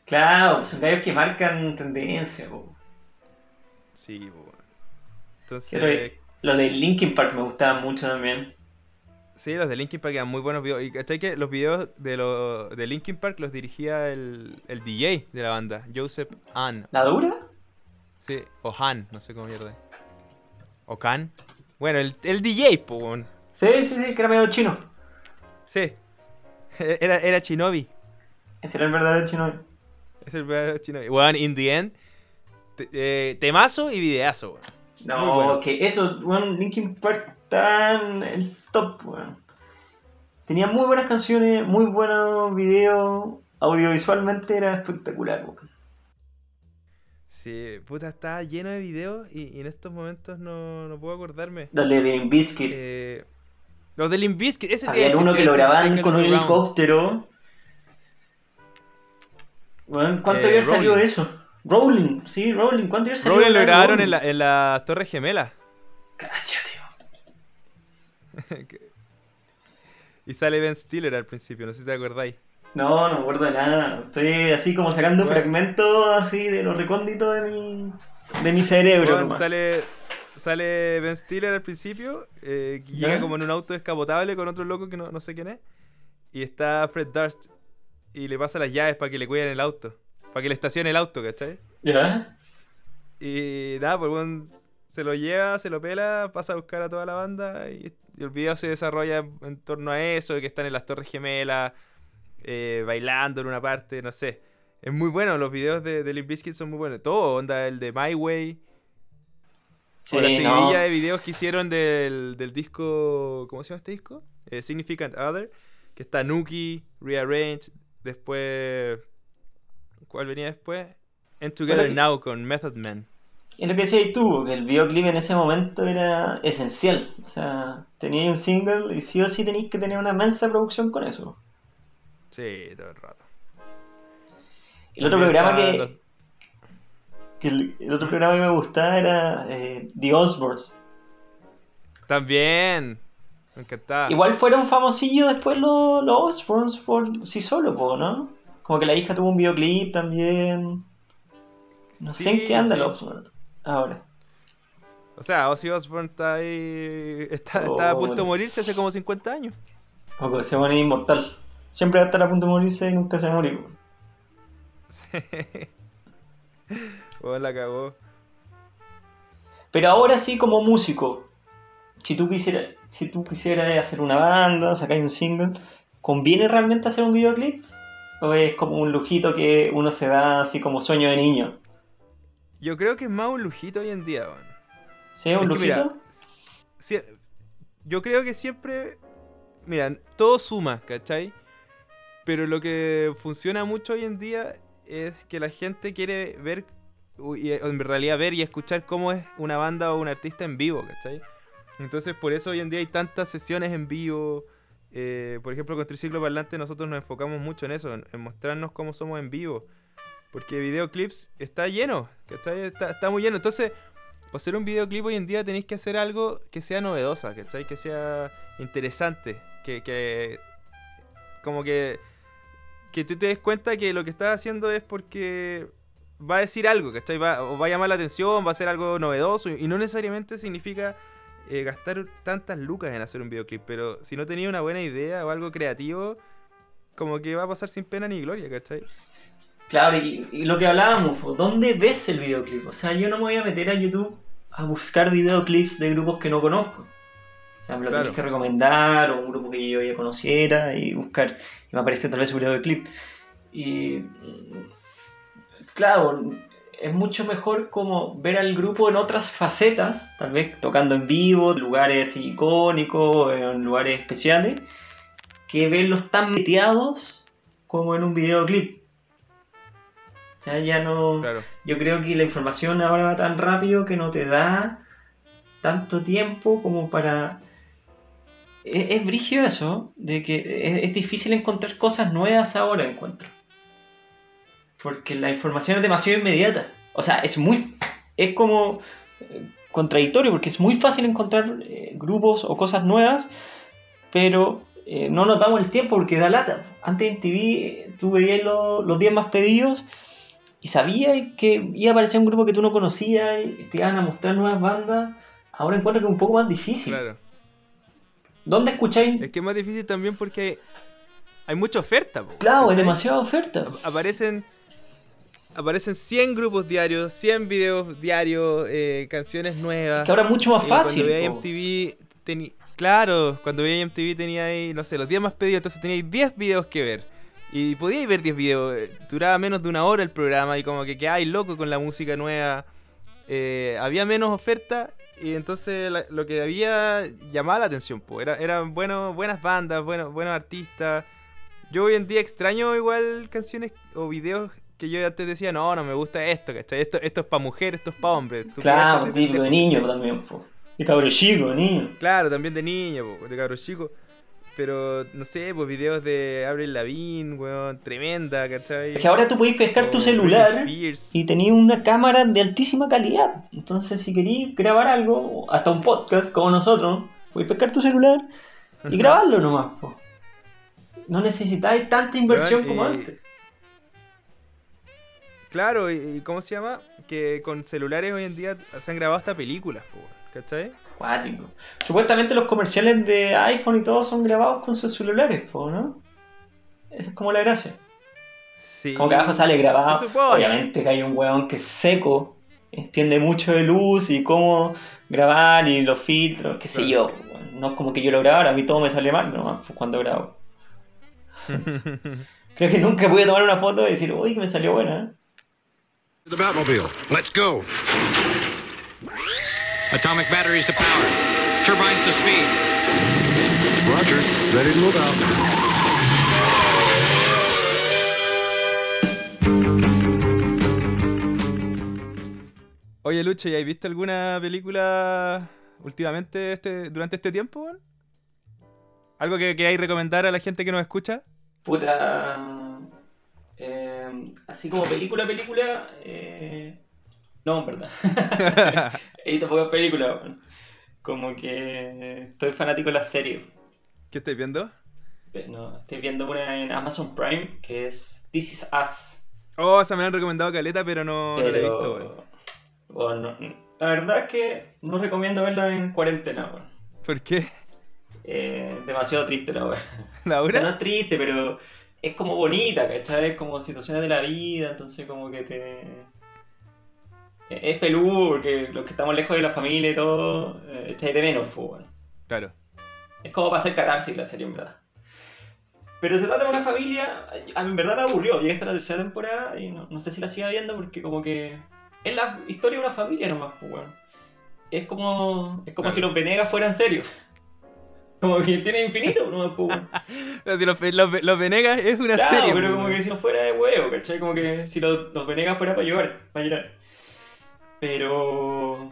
Claro, son gallos que marcan tendencia. po. Sí, po. bueno. ¿Qué Entonces, otro? Lo de Linkin Park me gustaba mucho también. sí, los de Linkin Park eran muy buenos videos. Y ¿cachai? Que los videos de, lo, de Linkin Park los dirigía el, el DJ de la banda, Joseph Hahn. ¿La dura? Sí, o Han, no sé cómo mierda. es. O Khan. Bueno, el, el DJ, weón. Sí, sí, sí, que era medio chino. Sí. Era, era Shinobi. Ese era el verdadero chino. Es el verdadero Shinobi. Weón, in the end. te- eh, temazo y videazo, weón. No, bueno. que eso, bueno, Linkin Park está en el top, weón. Tenía muy buenas canciones, muy buenos videos. Audiovisualmente era espectacular, weón. Sí, puta, está lleno de videos y, y en estos momentos no, no puedo acordarme. Dale de Limp Bizkit. Eh, los de Limp Bizkit, ese Había uno que lo grababan con un helicóptero. Weón, ¿cuánto Eh, había salido eso? Rolling, sí, Rolling. ¿Cuánto salido? Rolling lo grabaron en la, en la Torre Gemela. Weón. Y sale Ben Stiller al principio, no sé si te acordáis. No, no me acuerdo de nada. Estoy así como sacando Bueno. fragmentos así de lo recóndito de mi, de mi cerebro. Nomás. sale, sale Ben Stiller al principio, eh, que llega como en un auto descapotable con otro loco que no, no sé quién es. Y está Fred Durst y le pasa las llaves para que le cuiden el auto. Para que le estacione el auto, ¿cachai? ¿Ya? Y nada, pues weón, se lo lleva, se lo pela, pasa a buscar a toda la banda y, y el video se desarrolla en torno a eso, de que están en las Torres Gemelas, eh, bailando en una parte, no sé. Es muy bueno, los videos de, de Limp Bizkit son muy buenos. Todo, onda, el de My Way. Sí, o la no. seguidilla de videos que hicieron del, del disco. ¿Cómo se llama este disco? Eh, Significant Other. Que está Nuki, Rearrange. Después. ¿Cuál venía después? And Together Now con Method Man. Es lo que decías tú, que el videoclip en ese momento era esencial. O sea, teníais un single y sí o sí tenéis que tener una inmensa producción con eso. Sí, todo el rato. El otro También programa que, los- que el, el otro programa que me gustaba era eh, The Osbournes. También. Me encantaba. Igual fueron famosillos después los, los Osbournes por sí solo, ¿no? Como que la hija tuvo un videoclip también. No sé en Sí, qué anda sí. ahora. O sea, Ozzy Osbourne está ahí. Está, Oh, está a punto bueno. de morirse hace como 50 años. O se pone inmortal. Siempre va a estar a punto de morirse y nunca se morir. po. Oh, la cagó. Pero ahora sí como músico, si tú quisieras, si tú quisieras hacer una banda, sacar un single, ¿conviene realmente hacer un videoclip? ¿O es como un lujito que uno se da así como sueño de niño? Yo creo que es más un lujito hoy en día, weón. ¿Sí? ¿Un Es que mira, lujito? Yo creo que siempre. Mira, todo suma, ¿cachai? Pero lo que funciona mucho hoy en día es que la gente quiere ver, y en realidad ver y escuchar cómo es una banda o un artista en vivo, ¿cachai? Entonces por eso hoy en día hay tantas sesiones en vivo. Eh, por ejemplo, con Triciclo Parlante nosotros nos enfocamos mucho en eso, en, en mostrarnos cómo somos en vivo. Porque videoclips está lleno, ¿cachai? Está, está muy lleno. Entonces, para hacer un videoclip hoy en día tenéis que hacer algo que sea novedosa, ¿cachai? Que sea interesante, que, que como que que tú te des cuenta que lo que estás haciendo es porque va a decir algo, ¿cachai? Va, o va a llamar la atención, va a ser algo novedoso y no necesariamente significa eh, gastar tantas lucas en hacer un videoclip, pero si no tenía una buena idea o algo creativo, como que va a pasar sin pena ni gloria, ¿cachai? Claro, y, y lo que hablábamos, ¿dónde ves el videoclip? O sea, yo no me voy a meter a YouTube a buscar videoclips de grupos que no conozco. O sea, me lo Claro. tenés que recomendar o un grupo que yo ya conociera y buscar. Y me aparece tal vez un videoclip. Y. mm, Claro, es mucho mejor como ver al grupo en otras facetas, tal vez tocando en vivo, lugares icónicos, en lugares especiales, que verlos tan meteados como en un videoclip. O sea, ya no. Claro. Yo creo que la información ahora va tan rápido que no te da tanto tiempo como para. Es, es brigio eso, de que es, es difícil encontrar cosas nuevas ahora, encuentro. Porque la información es demasiado inmediata. O sea, es muy. Es como. eh, contradictorio, porque es muy fácil encontrar eh, grupos o cosas nuevas, pero eh, no nos damos el tiempo porque da lata. Antes en TV tú veías lo- los días más pedidos y sabías que iba a aparecer un grupo que tú no conocías y te iban a mostrar nuevas bandas. Ahora encuentro que es un poco más difícil. Claro. ¿Dónde escucháis? Es que es más difícil también porque hay mucha oferta. po, Claro, es demasiada oferta. Aparecen aparecen 100 grupos diarios, 100 videos diarios, eh, canciones nuevas. Que ahora es mucho más Eh, fácil. Cuando veía po. MTV, teni- claro, cuando veía MTV tenía ahí, no sé, los 10 más pedidos, entonces teníais 10 videos que ver. Y podíais ver 10 videos, eh, duraba menos de una hora el programa y como que quedáis loco con la música nueva. Eh, había menos oferta y entonces la- lo que había llamaba la atención, pues, era, eran buenos, buenas bandas, buenos, buenos artistas. Yo hoy en día extraño igual canciones o videos que yo antes decía, no, no me gusta esto, ¿cachai? Esto, esto es para mujeres, esto es para hombres. Claro, típico de niño también. po. De cabro chico, de niño. Claro, también de niño, po, de cabros chicos. Pero, no sé, pues videos de Avril Lavigne, weón, tremenda, ¿cachai? Es que ahora tú podéis pescar tu celular y tenéis una cámara de altísima calidad. Entonces, si queréis grabar algo, hasta un podcast como nosotros, podéis pescar tu celular y grabarlo nomás. po. No necesitáis tanta inversión Weón, como y- antes. Claro, y, y ¿cómo se llama? Que con celulares hoy en día se han grabado hasta películas, ¿cachai? Cuático. Supuestamente los comerciales de iPhone y todo son grabados con sus celulares, ¿no? Esa es como la gracia. Sí. Como que abajo sale grabado. Obviamente que hay un weón que es seco, entiende mucho de luz y cómo grabar y los filtros, qué sé yo. No es como que yo lo grabara, a mí todo me sale mal nomás pues, cuando grabo. Creo que nunca pude tomar una foto y decir, uy, que me salió buena. The Batmobile. Let's go. Atomic batteries to power. Turbines to speed. Roger. Ready to move out. Oye, Lucho, ¿ya has visto alguna película últimamente este, durante este tiempo? ¿Algo que queráis recomendar a la gente que nos escucha? Puta. Así como película, película. eh, no, en verdad. Edito pocas películas. Como que estoy fanático de las series. ¿Qué estáis viendo? No, estoy viendo una en Amazon Prime que es This Is Us. Oh, esa me la han recomendado Caleta, pero no, no la he visto. Bueno, la verdad es que no recomiendo verla en cuarentena, weón. ¿Por qué? Eh, demasiado triste la weón. ¿La O sea, no es triste, pero es como bonita, ¿cachai? Es como situaciones de la vida, entonces como que te... Es peludo, porque los que estamos lejos de la familia y todo, eh, echáis de menos, pues, weón. Claro. Es como para hacer catarsis la serie, en verdad. Pero se trata de una familia. A mí en verdad me aburrió. Llegué hasta la tercera temporada y no, no sé si la siga viendo porque, como que. Es la historia de una familia nomás, pues, weón. Es como. Es como Claro. si los Venegas fueran serios. Como que tiene infinito, weón. Pero si los, los, los Venegas es una Claro, serie, pero como que si no fuera de huevo, ¿cachai? Como que si los, los Venegas fuera para llorar, para llorar. Pero.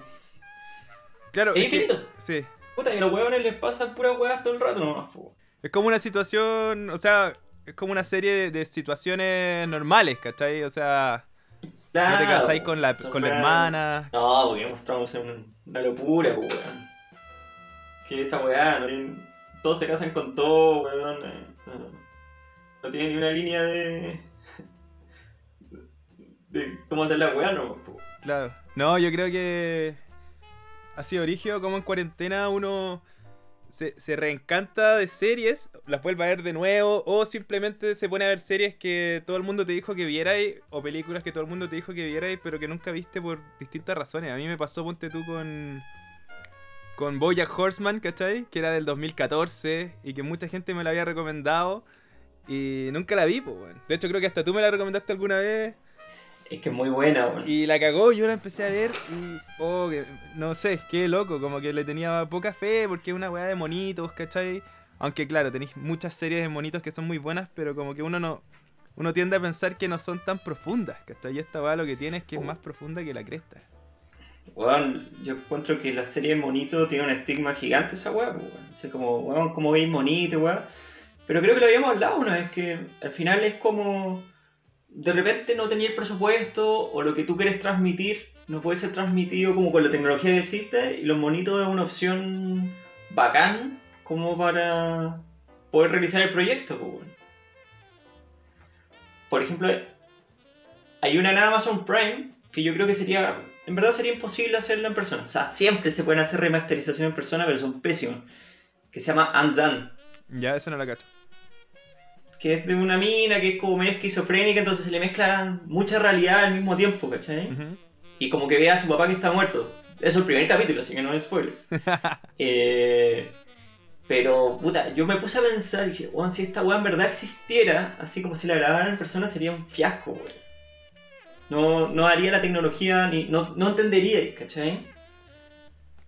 Claro, Es es que- infinito. sí. Puta, y a los huevones les pasan puras huevas todo el rato nomás, pues. Es como una situación, o sea, es como una serie de, de situaciones normales, ¿cachai? O sea, no te Claro, casáis con la, con la hermana. No, porque mostramos una, una locura, weón. Que esa weá, no tienen- todos se casan con todo, weón. eh, No, no tiene ni una línea de. de cómo hacer la weá, no. Claro. No, yo creo que ha sido origen como en cuarentena uno se, se reencanta de series, las vuelve a ver de nuevo, o simplemente se pone a ver series que todo el mundo te dijo que vierais, o películas que todo el mundo te dijo que vierais, pero que nunca viste por distintas razones. A mí me pasó, ponte tú, con, con Bojack Horseman, ¿cachai? Que era del 2014 y que mucha gente me la había recomendado y nunca la vi, pues, weón. De hecho, creo que hasta tú me la recomendaste alguna vez. Es que es muy buena, weón. Y la cagó, yo la empecé a ver y. Oh, que- no sé, qué loco, como que le tenía poca fe porque es una weá de monitos, ¿cachai? Aunque claro, tenéis muchas series de monitos que son muy buenas, pero como que uno no. Uno tiende a pensar que no son tan profundas, ¿cachai? Y esta weá lo que tiene es que es más profunda que la cresta. Weón, yo encuentro que la serie Monito tiene un estigma gigante esa weá, pues, weón. Como, weón, como veis Monito, weón. Pero creo que lo habíamos hablado una vez, que al final es como. De repente no tenía el presupuesto o lo que tú quieres transmitir no puede ser transmitido como con la tecnología que existe y los monitos es una opción bacán como para poder realizar el proyecto, pues. Por ejemplo, hay una en Amazon Prime que yo creo que sería, en verdad sería imposible hacerla en persona. O sea, siempre se pueden hacer remasterizaciones en persona, pero son pésimas. Que se llama Undone. Ya, esa no la cacho. Que es de una mina que es como medio esquizofrénica, entonces se le mezcla mucha realidad al mismo tiempo, ¿cachai? Y como que ve a su papá que está muerto. Eso es el primer capítulo, así que no es spoiler. Eh, pero, puta, yo me puse a pensar y dije, weón, si esta weá en verdad existiera, así como si la grabaran en persona, sería un fiasco, weón. No, no haría la tecnología, ni, no, no entendería, ¿cachai?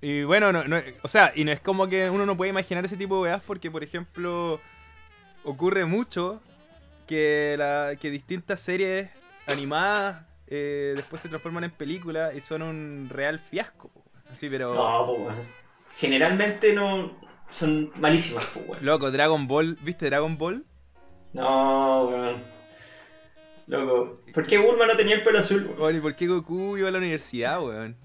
Y bueno, no, no- o sea, y no es como que uno no puede imaginar ese tipo de weas porque, por ejemplo, ocurre mucho que, la, que distintas series animadas eh, después se transforman en películas y son un real fiasco. Así, pero... No, pues. Generalmente no. Son malísimas, pues, weón. Loco, Dragon Ball, ¿viste Dragon Ball? No, weón. Loco. ¿Por qué Bulma no tenía el pelo azul, weón? Weón, ¿y por qué Goku iba a la universidad, weón?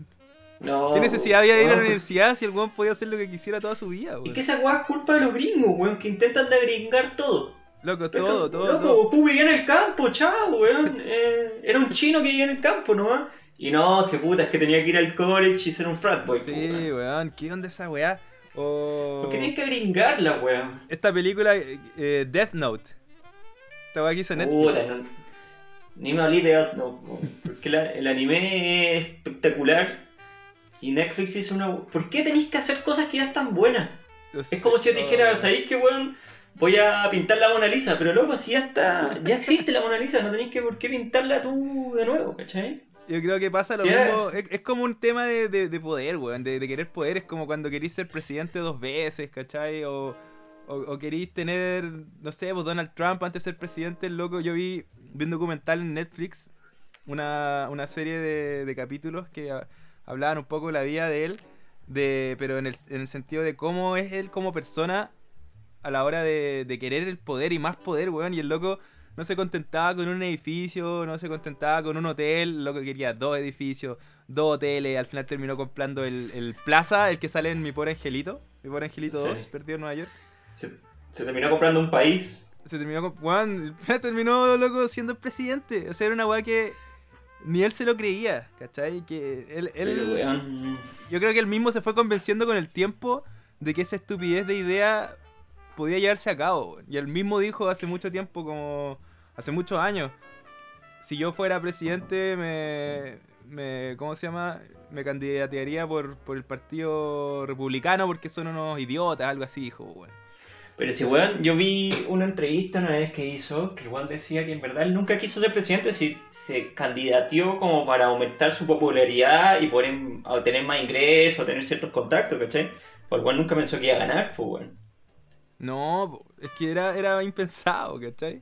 No. ¿Qué necesidad había de ir a la universidad si el weón podía hacer lo que quisiera toda su vida, Es weón? que esa weá es culpa de los gringos, weón, que intentan de gringar todo. Loco, Pero, todo, todo, Loco, todo. Goku vivía en el campo, chao, weón. Eh, era un chino que vivía en el campo nomás. Y no, que puta, es que tenía que ir al college y ser un frat boy, Sí, weón. weón, ¿qué onda esa weá? ¿Por qué tienes que gringarla, weón? Esta película, eh, Death Note. Esta weá que hizo Netflix. Puta, no- ni me hablé de weón, porque la- el anime es espectacular. Y Netflix hizo una. ¿Por qué tenéis que hacer cosas que ya están buenas? Es como si yo te dijera. ¿sabéis qué, weón? Voy a pintar la Mona Lisa, pero loco, si ya está. Ya existe la Mona Lisa, no tenéis que por qué pintarla tú de nuevo, ¿cachai? Yo creo que pasa lo Sí, mismo. es. Es, es como un tema de, de- de poder, weón. De, de querer poder. Es como cuando querís ser presidente dos veces, ¿cachai? O, o, o querís tener, no sé, pues Donald Trump antes de ser presidente, el loco. Yo vi, vi un documental en Netflix, una, una serie de, de capítulos que hablaban un poco de la vida de él, de, pero en el, en el sentido de cómo es él como persona a la hora de, de querer el poder y más poder, weón. Y el loco no se contentaba con un edificio, no se contentaba con un hotel, el loco quería dos edificios, dos hoteles. Al final terminó comprando el, el Plaza, el que sale en Mi Pobre Angelito, Mi Pobre Angelito Sí. 2, perdido en Nueva York. Se, se terminó comprando un país. Se terminó con. Final terminó loco siendo el presidente. O sea, era una weá que ni él se lo creía, ¿cachai? Que él. él- yo creo que él mismo se fue convenciendo con el tiempo de que esa estupidez de idea podía llevarse a cabo. Y él mismo dijo hace mucho tiempo, como hace muchos años, si yo fuera presidente me, me ¿cómo se llama? Me candidatearía por, por el partido republicano porque son unos idiotas, algo así, dijo, weón. Pero si, weón, yo vi una entrevista una vez que hizo, que el weón decía que en verdad él nunca quiso ser presidente, si se candidateó como para aumentar su popularidad y poder obtener más ingresos, tener ciertos contactos, ¿cachai? Pues el weón nunca pensó que iba a ganar, pues, weón. No, es que era, era impensado, ¿cachai?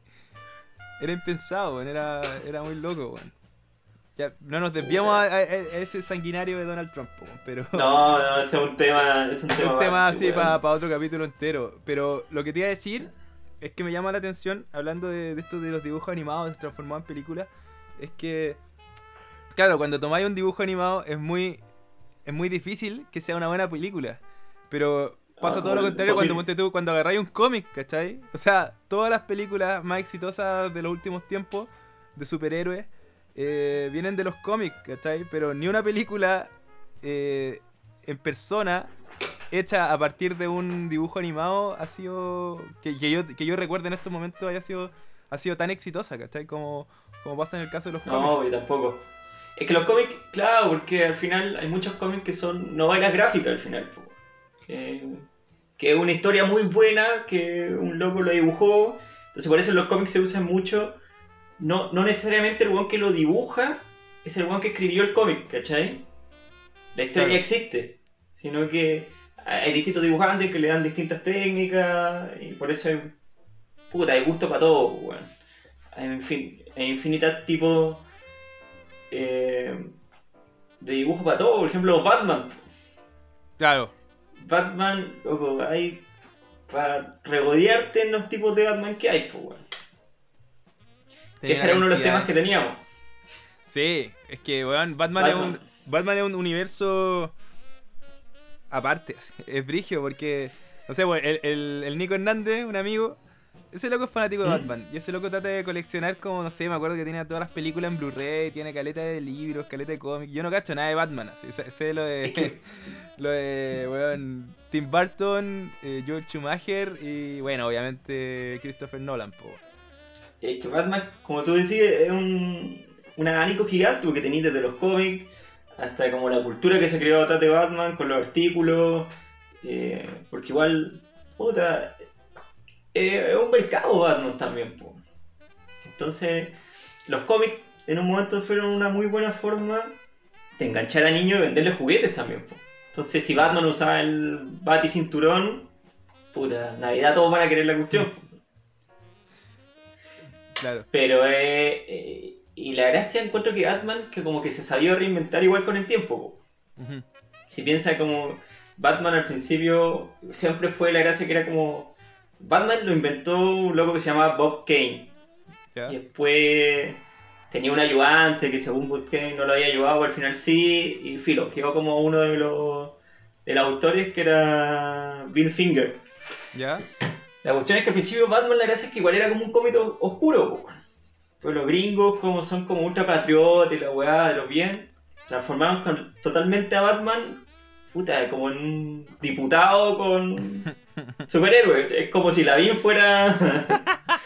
Era impensado, weón, era, era muy loco, weón. Ya, no nos desviamos a, a- a ese sanguinario de Donald Trump, pero... No, no, ese es un tema. Es un tema, un tema aparte, así para otro capítulo entero. Pero lo que te iba a decir es que me llama la atención, hablando de, de esto de los dibujos animados transformados en películas, es que, claro, cuando tomáis un dibujo animado es muy, es muy difícil que sea una buena película. Pero pasa Ah, todo lo contrario cuando, posible. ponte tú, cuando agarráis un cómic, ¿cachai? O sea, todas las películas más exitosas de los últimos tiempos de superhéroes eh, vienen de los cómics, ¿cachai? Pero ni una película eh, en persona, hecha a partir de un dibujo animado, ha sido. que, que yo, que yo recuerdo en estos momentos haya sido. ha sido tan exitosa, ¿cachai? Como, como pasa en el caso de los cómics. No, yo tampoco. Es que los cómics, claro, porque al final hay muchos cómics que son novelas gráficas al final. po. Que, es una historia muy buena, que un loco lo dibujó. Entonces por eso los cómics se usan mucho. No, no necesariamente el weón que lo dibuja es el weón que escribió el cómic, ¿cachai? La historia Claro. ya existe. Sino que hay distintos dibujantes que le dan distintas técnicas. Y por eso hay, puta, hay gusto para todo, weón. Hay, en fin, hay tipos eh, de dibujo para todo. Por ejemplo, Batman. Claro. Batman, loco, hay para regodearte en los tipos de Batman que hay, pues, weón. Que ese era uno de los temas que teníamos. Sí, es que, weón, Batman, Batman. Es un, Batman es un universo aparte. Es brigio porque, no sé, weón, el, el, el Nico Hernández, un amigo, ese loco es fanático de ¿Mm? Batman. Y ese loco trata de coleccionar como, no sé, me acuerdo que tiene todas las películas en Blu-ray, tiene caleta de libros, caleta de cómics. Yo no cacho nada de Batman, así. Sé lo de, lo de, weón, Tim Burton, eh, George Schumacher y, bueno, obviamente Christopher Nolan, po. Es que Batman, como tú decías, es un, un abanico gigante porque tenéis desde los cómics hasta como la cultura que se creó atrás de Batman con los artículos. eh, porque igual, puta, eh, es un mercado Batman también. po. Entonces, los cómics en un momento fueron una muy buena forma de enganchar a niños y venderles juguetes también. po. Entonces, si Batman usaba el bati cinturón, puta, Navidad todos van a querer la cuestión. po. Claro. Pero, eh, eh, y la gracia encuentro que Batman, que como que se sabía reinventar igual con el tiempo. Si piensa como Batman al principio, siempre fue la gracia que era como. Batman lo inventó un loco que se llamaba Bob Kane. ¿Ya? Y después tenía un ayudante que según Bob Kane no lo había ayudado, al final sí. Y filo, quedó como uno de los, de los autores que era Bill Finger. ¿Ya? La cuestión es que al principio Batman la gracia es que igual era como un cómic oscuro, po. Pero los gringos como son como ultra patriotas y la weá de los bien, transformaron con- totalmente a Batman, puta, como en un diputado con superhéroe. Es como si la bien fuera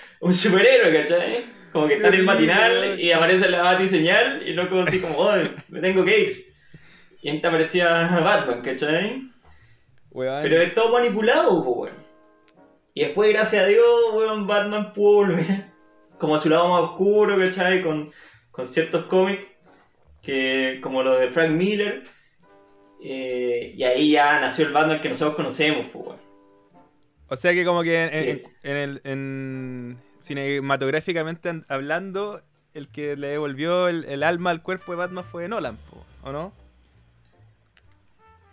un superhéroe, ¿cachai? Como que está en el matinal y aparece la batiseñal y loco así como, oh, me tengo que ir. Y te aparecía Batman, ¿cachai? Pero es todo manipulado, pues, weón. Y después, gracias a Dios, weón, Batman pudo volver como a su lado más oscuro, ¿cachai? Con, con ciertos cómics, que, como los de Frank Miller. eh, y ahí ya nació el Batman que nosotros conocemos, pues, weón. O sea que como que en, en- ¿Qué? en el, en cinematográficamente an- hablando, el que le devolvió el, el alma al cuerpo de Batman fue Nolan, ¿o no?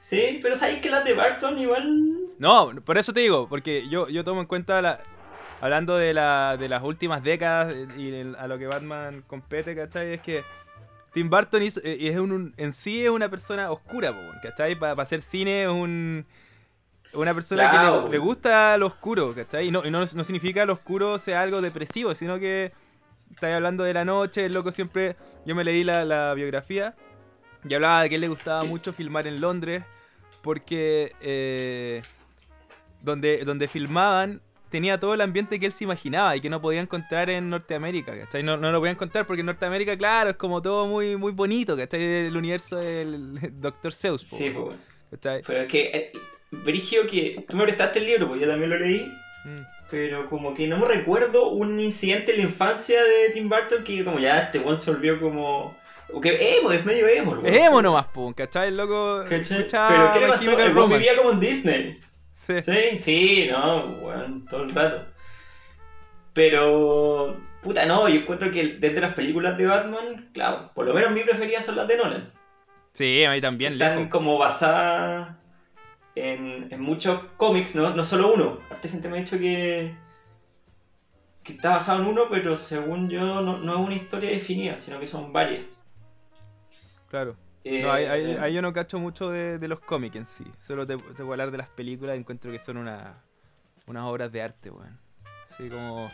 Sí, pero ¿sabéis que las de Barton igual... No, por eso te digo, porque yo, yo tomo en cuenta la, hablando de, la, de las últimas décadas y el- a lo que Batman compete, ¿cachai? Es que Tim Burton hizo- eh, es un, un- en sí es una persona oscura, ¿cachai? Para hacer cine es un, una persona que le gusta lo oscuro, ¿cachai? Y no, y no, no significa lo oscuro sea algo depresivo, sino que estáis hablando de la noche, el loco siempre... Yo me leí la, la biografía y hablaba de que a él le gustaba mucho filmar en Londres porque eh, donde, donde filmaban tenía todo el ambiente que él se imaginaba y que no podía encontrar en Norteamérica, ¿cachai? No, no lo podía encontrar porque en Norteamérica, claro, es como todo muy, muy bonito, ¿cachai? El universo del Dr. Seuss, po, Sí, pues. ¿cachai? Pero es que, eh, Brigio, que tú me prestaste el libro, pues yo también lo leí. Mm. Pero como que no me recuerdo un incidente en la infancia de Tim Burton que como ya este weón se volvió como... Que emo, es medio emo. weón. Es emo nomás, po, ¿cachai? El loco ¿Cachai? Pero ¿qué le pasó? El weón vivía como en Disney. Sí. Sí, sí, no, weón, todo el rato. Pero... Puta, no, yo encuentro que desde las películas de Batman, claro, por lo menos mi preferida son las de Nolan. Sí, a mí también, Están lejos. como basadas en, en muchos cómics, ¿no? no solo uno. Harta gente me ha dicho que, que está basado en uno, pero según yo no, no es una historia definida, sino que son varias. Claro. Eh, No, ahí, ahí- ahí yo no cacho mucho de, de los cómics en sí. Solo te, te voy a hablar de las películas y encuentro que son una, unas obras de arte, weón. Así como.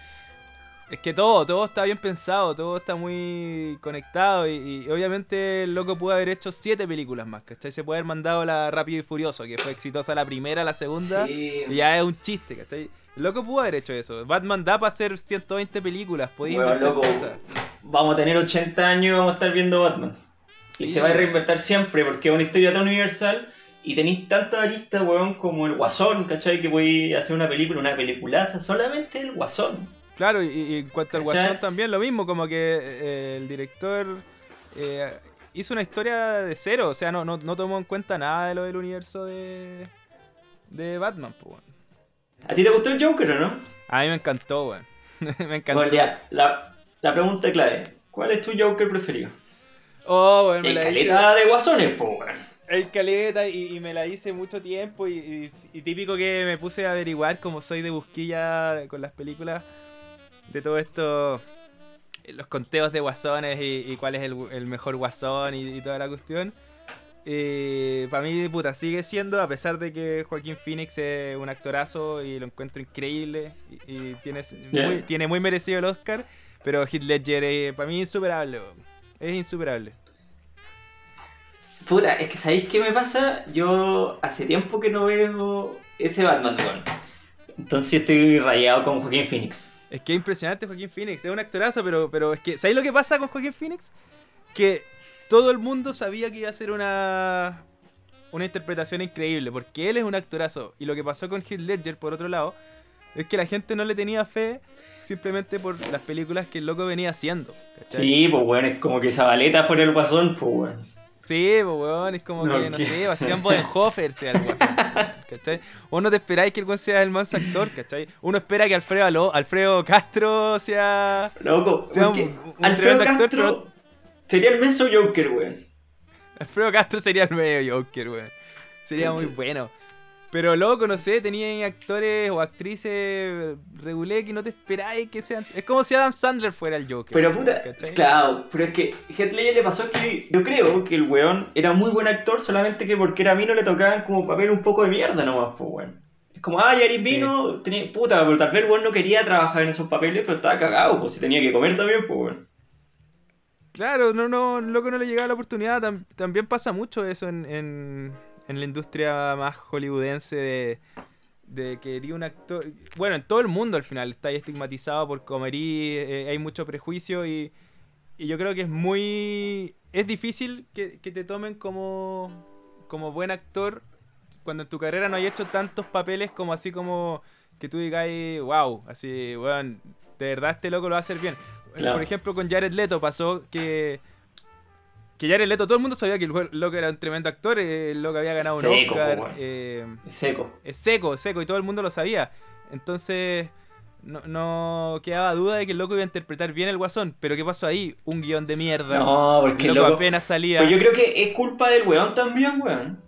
Es que todo, todo está bien pensado, todo está muy conectado y, y obviamente el loco pudo haber hecho siete películas más, ¿cachai? Se puede haber mandado la Rápido y Furioso, que fue exitosa la primera, la segunda, Sí. y ya es un chiste, ¿cachai? El loco pudo haber hecho eso. Batman da para hacer 120 películas, podéis cosas. vamos a tener 80 años y vamos a estar viendo Batman. Y se va a reinventar siempre porque es una historia tan universal y tenéis tantas aristas, weón, como el Guasón, ¿cachai? Que podéis hacer una película, una peliculaza, solamente el Guasón. Claro, y, y en cuanto al ¿Cachai? Guasón también lo mismo, como que eh, el director eh, hizo una historia de cero, o sea, no, no, no tomó en cuenta nada de lo del universo de, de Batman, pues, weón. ¿A ti te gustó el Joker o no? A mí me encantó, weón. me encantó. Bueno, ya, la, la pregunta clave. ¿Cuál es tu Joker preferido? Oh, weón, me la hice. caleta de Guasones, po, weón. El caleta y, y me la hice mucho tiempo y, y- y típico que me puse a averiguar como soy de busquilla con las películas de todo esto, eh, los conteos de guasones y, cuál es el, el mejor guasón y, toda la cuestión. Para mí, puta, sigue siendo, a pesar de que Joaquín Phoenix es un actorazo y lo encuentro increíble y, tiene, Yeah. muy, tiene muy merecido el Oscar, pero Heath Ledger para mí es insuperable, weón. Es insuperable. Puta, es que ¿sabéis qué me pasa? Yo hace tiempo que no veo ese Batman, weón. Entonces estoy rayado con Joaquín Phoenix. Es que es impresionante Joaquín Phoenix, es un actorazo, pero, pero es que, ¿sabéis lo que pasa con Joaquín Phoenix? Que todo el mundo sabía que iba a ser una, una interpretación increíble, porque él es un actorazo. Y lo que pasó con Heath Ledger, por otro lado, es que la gente no le tenía fe simplemente por las películas que el loco venía haciendo. ¿cachai? Sí, pues weón, es como que esa baleta fuera el guasón, pues weón. Sí, pues weón, es como No, que, no ¿qué? sé, Bastián Bodenhofer sea el guasón, ¿cachai? Vos no te esperáis que el weón sea el manso actor, ¿cachai? Uno espera que Alfredo, Aló- Alfredo Castro sea... Loco, Sea porque un- un Alfredo actor, Castro sería el menso Joker, weón. Alfredo Castro sería el medio Joker, weón. Sería muy bueno. Pero loco, no sé, tenía actores o actrices regulé que no te esperáis que sean. Es como si Adam Sandler fuera el Joker. Pero puta, ¿cachai? claro, pero es que Heath Ledger le pasó que yo creo que el weón era muy buen actor, solamente que porque era vino le tocaban como papel un poco de mierda nomás, pues weón. Es como, ah, Yaris vino, tenía, puta, pero tal vez el weón no quería trabajar en esos papeles, pero estaba cagado, pues si tenía que comer también, pues weón. Claro, no, no, loco no le llegaba la oportunidad. Tam- también pasa mucho eso en, en, en la industria más hollywoodense de, de que un actor. Bueno, en todo el mundo al final está ahí estigmatizado por comerí, eh, hay mucho prejuicio y, y yo creo que es muy. Es difícil que, que te tomen como, como buen actor cuando en tu carrera no hay hecho tantos papeles como así como que tú digas, wow, así, weón, de verdad este loco lo va a hacer bien. Claro. Por ejemplo, con Jared Leto pasó que. Que Jared Leto, todo el mundo sabía que el loco era un tremendo actor, eh, el loco había ganado un Oscar. weón. eh, seco. es seco, seco, y todo el mundo lo sabía. Entonces, no, no quedaba duda de que el loco iba a interpretar bien el guasón. Pero ¿qué pasó ahí? Un guion de mierda. No, porque el loco loco... apenas salía. Pero yo creo que es culpa del weón también, weón.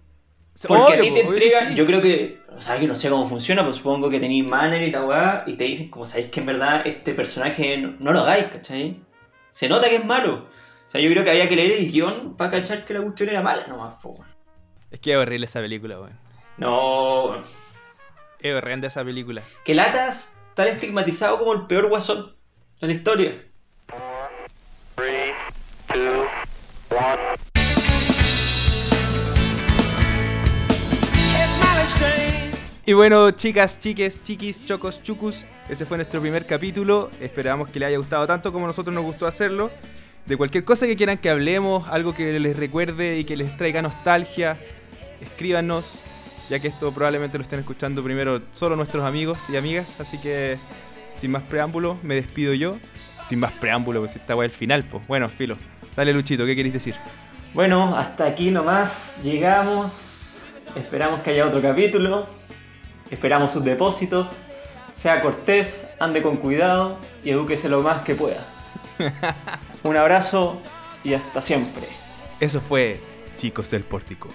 Porque Obvio, a ti te entregan, sí. yo creo que, o sea, que no sé cómo funciona, pero supongo que tenéis manager y tal y te dicen, como sabéis que en verdad este personaje no, no lo hagáis, ¿cachai? Se nota que es malo. O sea, yo creo que había que leer el guion para cachar que la cuestión era mala nomás, po. weón. Es que es horrible esa película, weón. No, weón. Es horrenda esa película. que latas tan estigmatizado como el peor guasón de la historia. 3, 2, 1. Y bueno, chicas, chiques, chiquis, chocos, chucus, ese fue nuestro primer capítulo. Esperamos que les haya gustado tanto como a nosotros nos gustó hacerlo. De cualquier cosa que quieran que hablemos, algo que les recuerde y que les traiga nostalgia, escríbanos, ya que esto probablemente lo estén escuchando primero solo nuestros amigos y amigas. Así que, sin más preámbulo, me despido yo. Sin más preámbulo, pues esta el final, pues. Bueno, filo. Dale, Luchito, ¿qué queréis decir? Bueno, hasta aquí nomás llegamos. Esperamos que haya otro capítulo. Esperamos sus depósitos. Sea cortés, ande con cuidado y edúquese lo más que pueda. Un abrazo y hasta siempre. Eso fue Chicos del Pórtico.